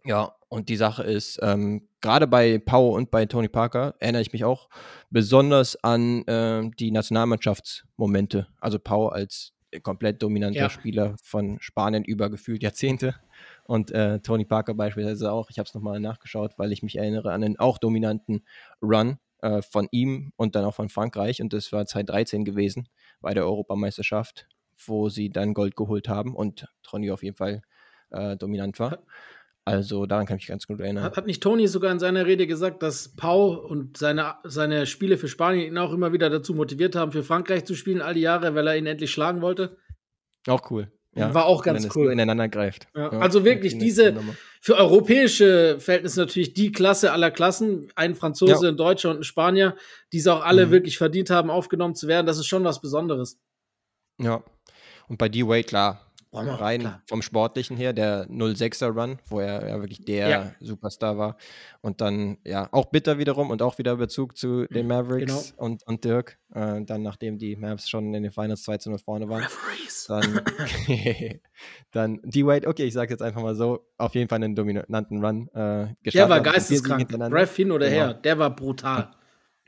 ja, und die Sache ist, ähm, gerade bei Pau und bei Tony Parker erinnere ich mich auch besonders an äh, die Nationalmannschaftsmomente. Also Pau als komplett dominanter ja. Spieler von Spanien über gefühlt Jahrzehnte und äh, Tony Parker beispielsweise auch. Ich habe es nochmal nachgeschaut, weil ich mich erinnere an den auch dominanten Run äh, von ihm und dann auch von Frankreich. Und das war 2013 gewesen bei der Europameisterschaft, wo sie dann Gold geholt haben und Tony auf jeden Fall äh, dominant war. Also daran kann ich mich ganz gut erinnern. Hat, hat, nicht Tony sogar in seiner Rede gesagt, dass Pau und seine, seine Spiele für Spanien ihn auch immer wieder dazu motiviert haben, für Frankreich zu spielen, all die Jahre, weil er ihn endlich schlagen wollte? Auch cool. Ja, war auch ganz cool. ineinander greift. Ja, ja, also wirklich diese, für europäische Verhältnisse natürlich die Klasse aller Klassen. Ein Franzose, ein Deutscher und ein Spanier, die es auch alle mhm. wirklich verdient haben, aufgenommen zu werden. Das ist schon was Besonderes. Ja. Und bei D-Wade, klar, rein klar. vom Sportlichen her, der 06er Run, wo er ja wirklich der ja. Superstar war. Und dann, ja, auch bitter wiederum und auch wieder Bezug zu den mhm, Mavericks genau. und, und Dirk. Äh, dann, nachdem die Mavs schon in den Finals 2 zu 0 vorne waren. Referees. Dann, dann D-Wade, okay, ich sage jetzt einfach mal so, auf jeden Fall einen dominanten Run äh, gestartet. Der war geisteskrank. Ref hin oder genau. her, der war brutal.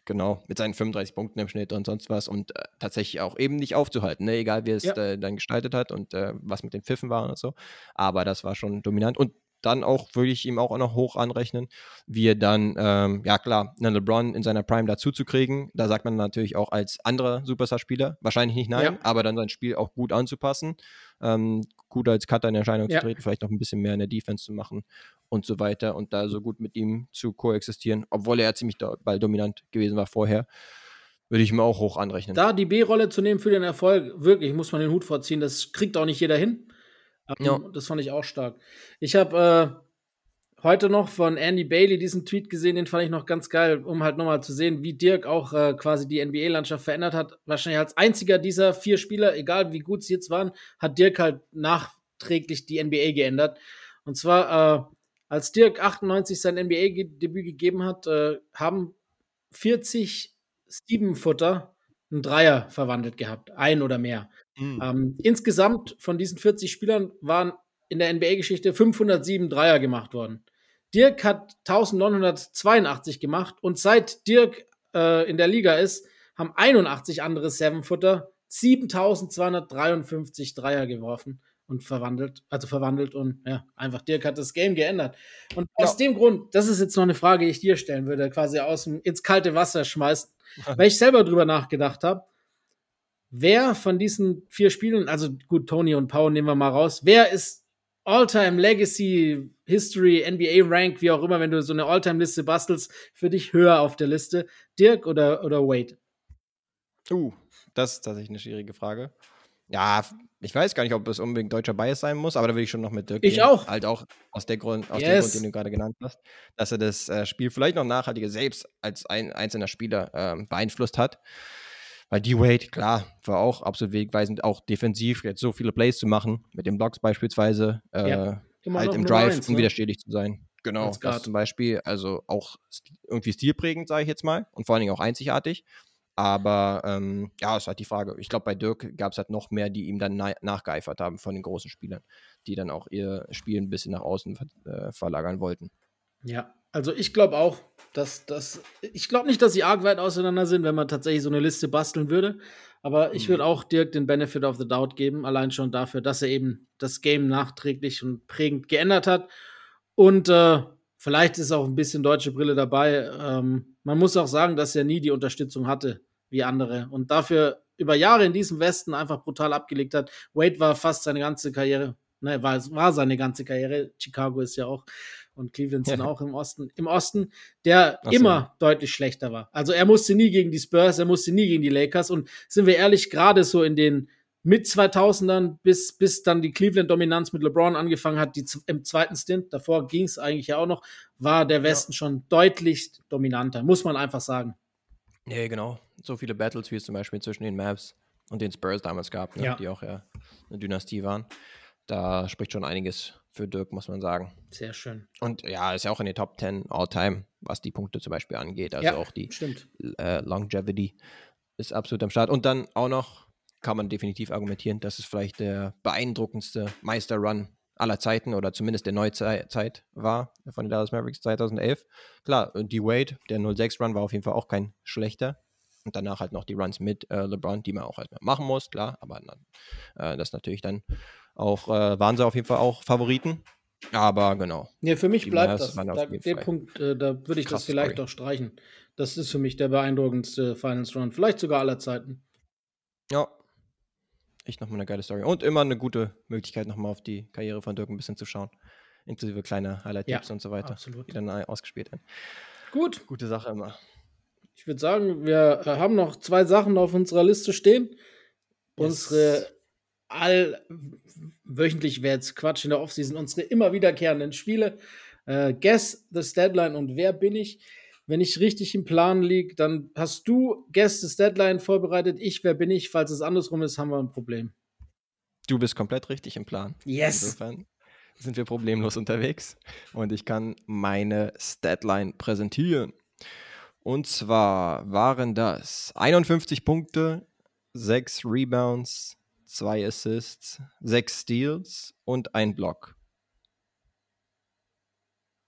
Genau, mit seinen 35 Punkten im Schnitt und sonst was und äh, tatsächlich auch eben nicht aufzuhalten, ne? egal wie es ja. äh, dann gestaltet hat und äh, was mit den Pfiffen war und so. Aber das war schon dominant und dann auch würde ich ihm auch noch hoch anrechnen, wie er dann, ähm, ja klar, einen LeBron in seiner Prime dazu zu kriegen. Da sagt man natürlich auch als anderer Superstar-Spieler, wahrscheinlich nicht nein, ja. aber dann sein Spiel auch gut anzupassen, ähm, gut als Cutter in Erscheinung ja. zu treten, vielleicht noch ein bisschen mehr in der Defense zu machen und so weiter und da so gut mit ihm zu koexistieren, obwohl er ja ziemlich bald dominant gewesen war vorher würde ich mir auch hoch anrechnen. Da die B-Rolle zu nehmen für den Erfolg, wirklich, muss man den Hut vorziehen. Das kriegt auch nicht jeder hin. Ja. Das fand ich auch stark. Ich habe äh, heute noch von Andy Bailey diesen Tweet gesehen, den fand ich noch ganz geil, um halt nochmal zu sehen, wie Dirk auch äh, quasi die NBA-Landschaft verändert hat. Wahrscheinlich als einziger dieser vier Spieler, egal wie gut sie jetzt waren, hat Dirk halt nachträglich die NBA geändert. Und zwar, äh, als Dirk 98 sein NBA-Debüt gegeben hat, äh, haben 40 Steven-Futter einen Dreier verwandelt gehabt, ein oder mehr. Mhm. Ähm, insgesamt von diesen 40 Spielern waren in der NBA-Geschichte 507 Dreier gemacht worden. Dirk hat 1982 gemacht und seit Dirk äh, in der Liga ist, haben 81 andere Seven-Footer 7253 Dreier geworfen und verwandelt, also verwandelt und ja, einfach Dirk hat das Game geändert. Und ja. aus dem Grund, das ist jetzt noch eine Frage, die ich dir stellen würde, quasi aus dem ins kalte Wasser schmeißen, weil ich selber drüber nachgedacht habe wer von diesen vier Spielen, also gut, Tony und Paul nehmen wir mal raus, wer ist All-Time Legacy, History, NBA Rank, wie auch immer, wenn du so eine All-Time-Liste bastelst, für dich höher auf der Liste? Dirk oder, oder Wade? Uh, das ist tatsächlich eine schwierige Frage. Ja, ich weiß gar nicht, ob es unbedingt deutscher Bias sein muss, aber da will ich schon noch mit Dirk Ich gehen. auch. Halt auch aus, der Grund, aus dem Yes. Grund, den du gerade genannt hast, dass er das äh, Spiel vielleicht noch nachhaltiger selbst als ein einzelner Spieler ähm, beeinflusst hat. Weil D-Wade, klar, war auch absolut wegweisend, auch defensiv jetzt so viele Plays zu machen, mit den Blocks beispielsweise, äh, Ja, halt im Drive eins, ne? unwiderstehlich zu sein. Genau, Als das zum Beispiel, also auch irgendwie stilprägend, sage ich jetzt mal, und vor allen Dingen auch einzigartig. Aber ähm, ja, ist halt die Frage. Ich glaube, bei Dirk gab es halt noch mehr, die ihm dann na nachgeeifert haben von den großen Spielern, die dann auch ihr Spiel ein bisschen nach außen ver äh, verlagern wollten. Ja, also ich glaube auch, dass das. Ich glaube nicht, dass sie arg weit auseinander sind, wenn man tatsächlich so eine Liste basteln würde. Aber ich Mhm. würde auch Dirk den Benefit of the Doubt geben, allein schon dafür, dass er eben das Game nachträglich und prägend geändert hat. Und äh, vielleicht ist auch ein bisschen deutsche Brille dabei. Ähm, man muss auch sagen, dass er nie die Unterstützung hatte wie andere und dafür über Jahre in diesem Westen einfach brutal abgelegt hat. Wade war fast seine ganze Karriere, ne, war, war seine ganze Karriere. Chicago ist ja auch und Cleveland sind Ja. auch im Osten, im Osten, der so. immer deutlich schlechter war. Also er musste nie gegen die Spurs, er musste nie gegen die Lakers und sind wir ehrlich, gerade so in den mit 2000ern, bis, bis dann die Cleveland-Dominanz mit LeBron angefangen hat, die, im zweiten Stint, davor ging es eigentlich ja auch noch, war der Westen schon deutlich dominanter, muss man einfach sagen. Nee, genau. So viele Battles, wie es zum Beispiel zwischen den Mavs und den Spurs damals gab, ne? Ja. die auch ja eine Dynastie waren. Da spricht schon einiges für Dirk, muss man sagen. Sehr schön. Und ja, ist ja auch in den Top 10 All-Time, was die Punkte zum Beispiel angeht. Also Ja. auch die äh, Longevity ist absolut am Start. Und dann auch noch kann man definitiv argumentieren, dass es vielleicht der beeindruckendste Meisterrun aller Zeiten oder zumindest der Neuzeit war von den Dallas Mavericks 2011. Klar, äh, die Wade, der 06-Run war auf jeden Fall auch kein schlechter. Und danach halt noch die Runs mit äh, LeBron, die man auch halt machen muss, klar. Aber äh, das natürlich dann auch, äh, waren sie auf jeden Fall auch Favoriten. Aber genau. Nee, für mich bleibt das. Da, den Punkt, äh, da würde ich das krasse vielleicht Story. auch streichen. Das ist für mich der beeindruckendste Finals Run, vielleicht sogar aller Zeiten. Ja. Echt nochmal eine geile Story. Und immer eine gute Möglichkeit, nochmal auf die Karriere von Dirk ein bisschen zu schauen. Inklusive kleine Highlight-Tipps Ja, und so weiter, absolut. die dann ausgespielt werden. Gut, Gute Sache immer. ich würde sagen, wir äh, haben noch zwei Sachen auf unserer Liste stehen. Unsere all wöchentlich wäre jetzt Quatsch in der Offseason, unsere immer wiederkehrenden Spiele. Äh, Guess the Deadline und wer bin ich? Wenn ich richtig im Plan liege, dann hast du Guess the Deadline vorbereitet. Ich, wer bin ich? Falls es andersrum ist, haben wir ein Problem. Du bist komplett richtig im Plan. Yes. Insofern sind wir problemlos unterwegs und ich kann meine Statline präsentieren. Und zwar waren das 51 Punkte, 6 Rebounds, 2 Assists, 6 Steals und ein Block.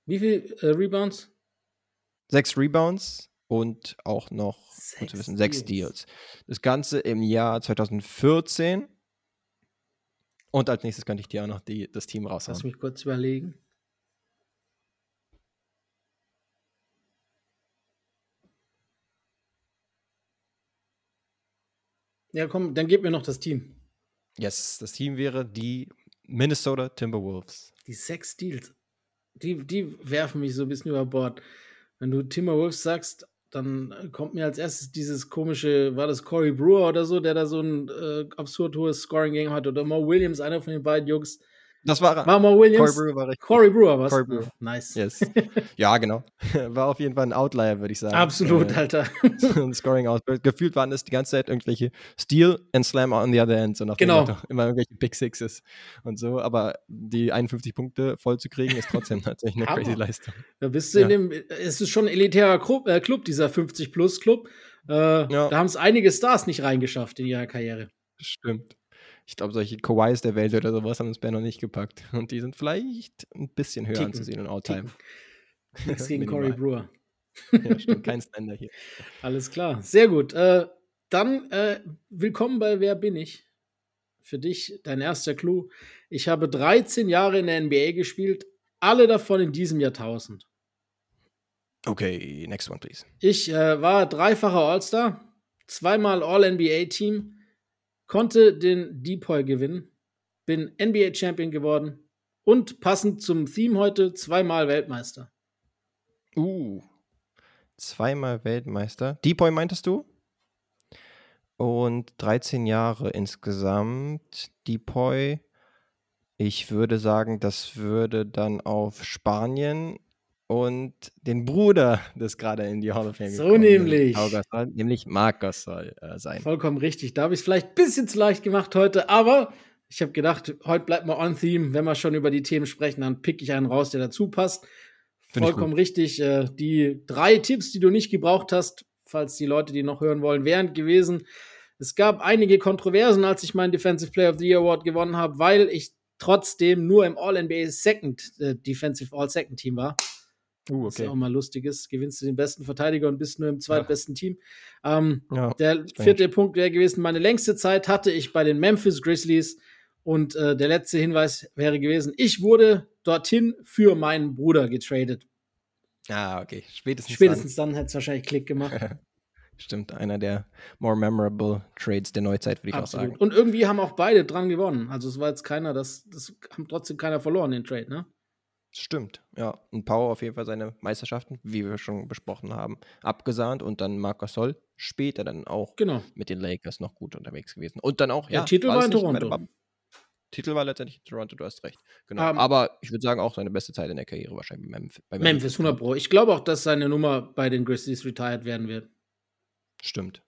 Wie viel äh, Rebounds? 6 Rebounds und auch noch, Sechs wissen, 6 Steals. Das Ganze im Jahr 2014. Und als nächstes könnte ich dir auch noch die, das Team Lass raushauen. mich kurz überlegen. Ja, komm, dann gib mir noch das Team. Yes, das Team wäre die Minnesota Timberwolves. Die sechs Steals. Die, die werfen mich so ein bisschen über Bord. Wenn du Timberwolves sagst, dann kommt mir als erstes dieses komische, war das Corey Brewer oder so, der da so ein äh, absurd hohes Scoring-Game hat. Oder Mo Williams, einer von den beiden Jungs. Das war er. War Mo Corey Williams? Brewer war richtig. Corey Brewer, was? Corey Brewer. Nice. Yes. ja, genau. War auf jeden Fall ein Outlier, würde ich sagen. Absolut, Äh, Alter. so ein Scoring aus. Gefühlt waren es die ganze Zeit irgendwelche Steal and Slam on the other end. So nach dem Genau. Motto. Immer irgendwelche Big Sixes und so. Aber die 51 Punkte voll zu kriegen, ist trotzdem tatsächlich eine crazy Leistung. Da bist du Ja. in dem, es ist schon ein elitärer Club, äh, Club dieser 50-Plus-Club. Äh, Ja. Da haben es einige Stars nicht reingeschafft in ihrer Karriere. Stimmt. Ich glaube, solche Kawais der Welt oder sowas haben uns bisher noch nicht gepackt. Und die sind vielleicht ein bisschen höher Ticken, anzusehen in All-Time. Nichts gegen Corey. Brewer. Ja, stimmt, kein Slender hier. Alles klar. Sehr gut. Äh, dann äh, willkommen bei Wer bin ich? Für dich dein erster Clou. Ich habe 13 Jahre in der NBA gespielt, alle davon in diesem Jahrtausend. Okay, next one, please. Ich äh, war dreifacher All-Star, zweimal All-NBA-Team, konnte den Depoy gewinnen, bin NBA-Champion geworden, Und passend zum Theme heute zweimal Weltmeister. Uh, zweimal Weltmeister. Depoy meintest du? Und 13 Jahre insgesamt. Depoy, ich würde sagen, das würde dann auf Spanien und den Bruder des gerade in die Hall of Fame So nämlich. Gasol, nämlich Marc Gasol äh, sein. Vollkommen richtig. Da habe ich es vielleicht ein bisschen zu leicht gemacht heute, aber ich habe gedacht, heute bleibt mal on theme. Wenn wir schon über die Themen sprechen, dann pick ich einen raus, der dazu passt. Vollkommen richtig. Äh, die drei Tipps, die du nicht gebraucht hast, falls die Leute die noch hören wollen, wären gewesen. Es gab einige Kontroversen, als ich meinen Defensive Player of the Year Award gewonnen habe, weil ich trotzdem nur im All-NBA Second äh, Defensive All-Second Team war. Uh, okay. Was ja auch mal lustig ist. Gewinnst du den besten Verteidiger und bist nur im zweitbesten ja. Team. Ähm, ja, der vierte Punkt wäre gewesen, meine längste Zeit hatte ich bei den Memphis Grizzlies. Und äh, der letzte Hinweis wäre gewesen, ich wurde dorthin für meinen Bruder getradet. Ah, okay. Spätestens, Spätestens dann, dann hätte es wahrscheinlich Klick gemacht. Stimmt, einer der more memorable Trades der Neuzeit, würde ich Absolut. auch sagen. Und irgendwie haben auch beide dran gewonnen. Also es war jetzt keiner, das, das haben trotzdem keiner verloren, den Trade, ne? Stimmt, ja. Und Power auf jeden Fall seine Meisterschaften, wie wir schon besprochen haben, abgesahnt und dann Marc Sol später dann auch genau. mit den Lakers noch gut unterwegs gewesen. Und dann auch, ja, der Titel war in Toronto. Titel war letztendlich in Toronto, du hast recht. Genau. Um, ähm, Aber ich würde sagen, auch seine beste Zeit in der Karriere wahrscheinlich bei Memphis. Bei Memphis, 100 Pro. Ich glaube auch, dass seine Nummer bei den Grizzlies retired werden wird. Stimmt.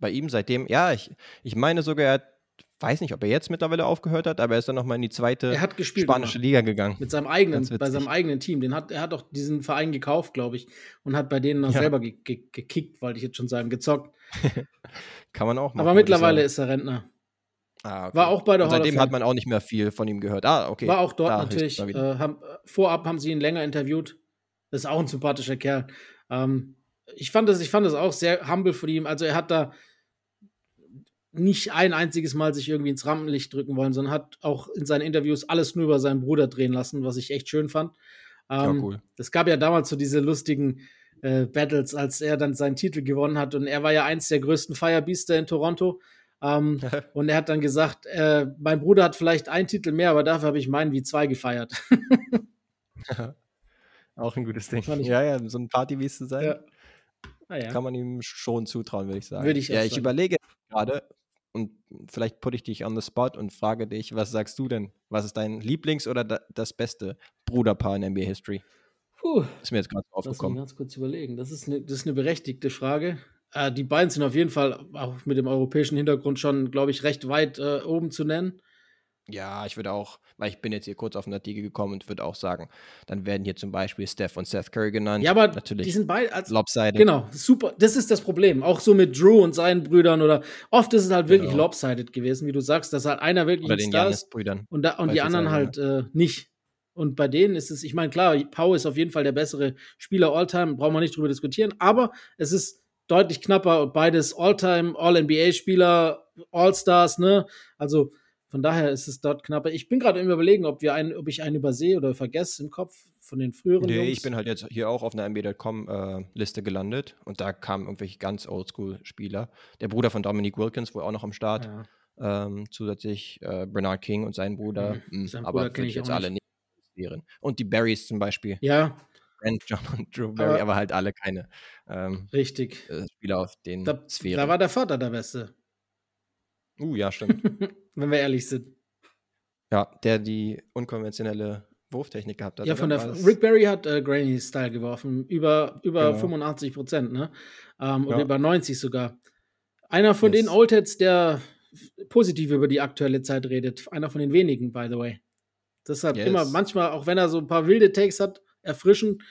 Bei ihm seitdem, ja, ich, ich meine sogar, er hat weiß nicht, ob er jetzt mittlerweile aufgehört hat, aber er ist dann nochmal in die zweite spanische Liga gegangen. Mit seinem eigenen, bei seinem eigenen Team. Den hat, er hat auch diesen Verein gekauft, glaube ich, und hat bei denen noch ja. selber ge ge gekickt, wollte ich jetzt schon sagen, gezockt. Kann man auch machen. Aber mittlerweile ist er Rentner. Ah, okay. War auch bei der und Seitdem hat man auch nicht mehr viel von ihm gehört. Ah, okay. War auch dort da natürlich. Äh, haben, vorab haben sie ihn länger interviewt. Das ist auch ein sympathischer Kerl. Ähm, ich fand das, ich fand das auch sehr humble von ihm. Also er hat da nicht ein einziges Mal sich irgendwie ins Rampenlicht drücken wollen, sondern hat auch in seinen Interviews alles nur über seinen Bruder drehen lassen, was ich echt schön fand. Ähm, ja, cool. Es gab ja damals so diese lustigen äh, Battles, als er dann seinen Titel gewonnen hat und er war ja eins der größten Firebeaster in Toronto. Ähm, und er hat dann gesagt, äh, mein Bruder hat vielleicht einen Titel mehr, aber dafür habe ich meinen wie zwei gefeiert. Auch ein gutes Ding. Ja, ja, so ein Partybeast zu sein. Ja. Ah, ja. Kann man ihm schon zutrauen, würde ich sagen. Würde ich ja, ich sagen. überlege gerade, und vielleicht putte ich dich on the spot und frage dich, was sagst du denn? Was ist dein Lieblings- oder da, das beste Bruderpaar in NBA History? Puh, ist mir jetzt gerade aufgekommen. Lass mich ganz kurz überlegen. Das ist eine, das ist eine berechtigte Frage. Äh, die beiden sind auf jeden Fall auch mit dem europäischen Hintergrund schon, glaube ich, recht weit äh, oben zu nennen. Ja, ich würde auch, weil ich bin jetzt hier kurz auf den Artikel gekommen und würde auch sagen, dann werden hier zum Beispiel Steph und Seth Curry genannt. Ja, aber natürlich die sind beide als lopsided. Genau, super. Das ist das Problem. Auch so mit Drew und seinen Brüdern oder oft ist es halt wirklich genau. lopsided gewesen, wie du sagst, dass halt einer wirklich oder ein Star ist Brüdern und, da, und die anderen halt äh, nicht. Und bei denen ist es, ich meine, klar, Pau ist auf jeden Fall der bessere Spieler Alltime, brauchen wir nicht drüber diskutieren, aber es ist deutlich knapper und beides Alltime, All-NBA-Spieler, All-Stars, ne? Also von daher ist es dort knapper. Ich bin gerade im Überlegen, ob, wir einen, ob ich einen übersehe oder vergesse im Kopf von den früheren Nee, Jungs. ich bin halt jetzt hier auch auf einer NBA.com-Liste äh, gelandet und da kamen irgendwelche ganz Oldschool-Spieler. Der Bruder von Dominic Wilkins wohl auch noch am Start. Ja. Ähm, zusätzlich äh, Bernard King und sein Bruder. Mhm. Hm, sein aber Bruder ich jetzt alle nicht. Und die Barrys zum Beispiel. Ja. Brent John und Drew Barry, aber, aber halt alle keine ähm, richtig. Äh, Spieler auf den da, Sphären. Da war der Vater der Beste. Uh, ja, stimmt. Wenn wir ehrlich sind. Ja, der die unkonventionelle Wurftechnik gehabt hat. Ja, von der Rick Barry hat äh, Granny-Style geworfen. Über, über genau. 85 Prozent, ne? Ähm, ja. Und über 90 sogar. Einer von yes. den Oldheads, der positiv über die aktuelle Zeit redet. Einer von den wenigen, by the way. Deshalb yes. immer, manchmal, auch wenn er so ein paar wilde Takes hat, erfrischen.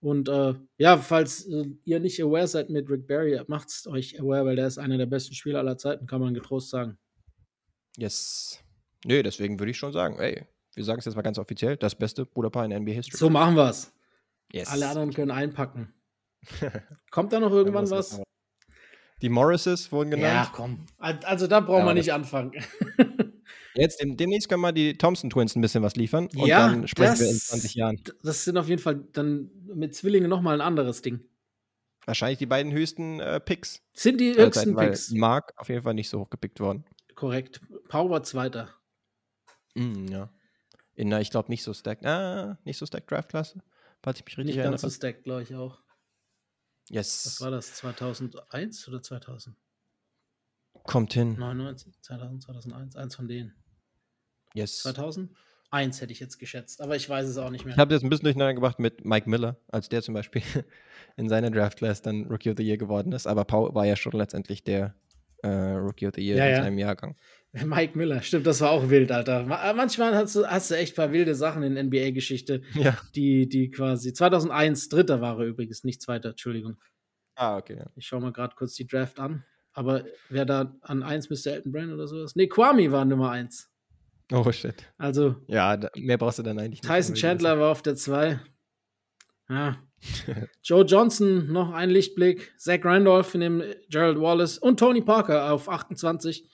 Und äh, ja, falls äh, ihr nicht aware seid mit Rick Barry, macht es euch aware, weil der ist einer der besten Spieler aller Zeiten, kann man getrost sagen. Yes. Nö, deswegen würde ich schon sagen, ey, wir sagen es jetzt mal ganz offiziell, das beste Bruderpaar in NBA History. So machen wir es. Yes. Alle anderen können einpacken. Kommt da noch irgendwann was? Die Morrises wurden genannt. Ja, komm. Also da brauchen ja, wir nicht anfangen. Jetzt demnächst können wir die Thompson Twins ein bisschen was liefern und ja, dann sprechen das, wir in 20 Jahren. Das sind auf jeden Fall dann mit Zwillingen nochmal ein anderes Ding. Wahrscheinlich die beiden höchsten äh, Picks. Sind die höchsten Zeiten, Picks. Mark auf jeden Fall nicht so hoch gepickt worden. Korrekt. Pau war Zweiter. Mm, ja. In einer, ich glaube, nicht so stacked, ah, nicht so stacked Draft-Klasse, falls ich mich richtig Nicht erinnere. ganz so stacked, glaube ich auch. Was yes, war das? 2001 oder 2000? Kommt hin. 99, 2000, 2001? Eins von denen. Yes. 2000? Eins hätte ich jetzt geschätzt, aber ich weiß es auch nicht mehr. Ich habe jetzt ein bisschen durcheinander gebracht mit Mike Miller, als der zum Beispiel in seiner Draft-Class dann Rookie of the Year geworden ist. Aber Paul war ja schon letztendlich der äh, Rookie of the Year Ja, in ja. seinem Jahrgang. Mike Miller, stimmt, das war auch wild, Alter. Ma- Manchmal hast du, hast du echt ein paar wilde Sachen in NBA-Geschichte, Ja. die, die quasi. 2001, dritter war er übrigens, nicht zweiter, Entschuldigung. Ah, okay. Ich schaue mal gerade kurz die Draft an. Aber wer da an 1 müsste Elton Brand oder sowas? Nee, Kwame war Nummer 1. Oh, shit. Also Ja, da, mehr brauchst du dann eigentlich nicht. Tyson Chandler war auf der 2. Ja. Joe Johnson, noch ein Lichtblick. Zach Randolph in dem Gerald Wallace und Tony Parker auf 28.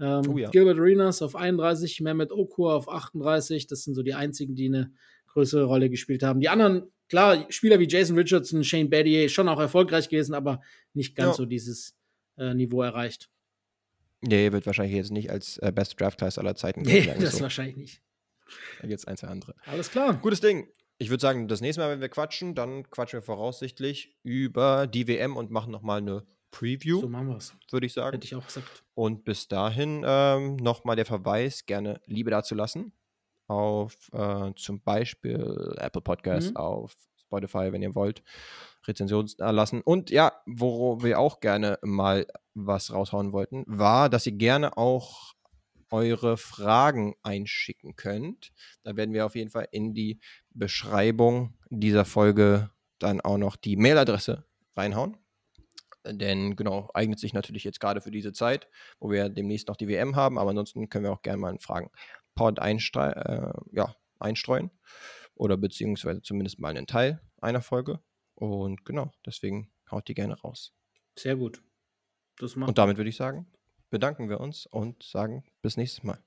Ähm, Oh ja. Gilbert Arenas auf 31, Mehmet Okur auf 38. Das sind so die einzigen, die eine größere Rolle gespielt haben. Die anderen, klar, Spieler wie Jason Richardson, Shane Battier, schon auch erfolgreich gewesen, aber nicht ganz Ja. so dieses äh, Niveau erreicht. Nee, wird wahrscheinlich jetzt nicht als äh, Best Draft Class aller Zeiten Nee, gelten, das so. wahrscheinlich nicht. Da gibt es ein, zwei andere. Alles klar. Gutes Ding. Ich würde sagen, das nächste Mal, wenn wir quatschen, dann quatschen wir voraussichtlich über die WM und machen nochmal eine Preview, So machen wir es. würde ich sagen. Hätte ich auch gesagt. Und bis dahin ähm, nochmal der Verweis, gerne Liebe dazulassen. Auf äh, zum Beispiel Apple Podcast, Mhm. auf Spotify, wenn ihr wollt, Rezensionen lassen. Und ja, wo wir auch gerne mal was raushauen wollten, war, dass ihr gerne auch eure Fragen einschicken könnt. Da werden wir auf jeden Fall in die Beschreibung dieser Folge dann auch noch die Mailadresse reinhauen. Denn genau, eignet sich natürlich jetzt gerade für diese Zeit, wo wir demnächst noch die WM haben, aber ansonsten können wir auch gerne mal einen Fragen-Pod äh, ja, einstreuen oder beziehungsweise zumindest mal einen Teil einer Folge. Und genau, deswegen haut die gerne raus. Sehr gut. Das macht Und damit würde ich sagen, bedanken wir uns und sagen bis nächstes Mal.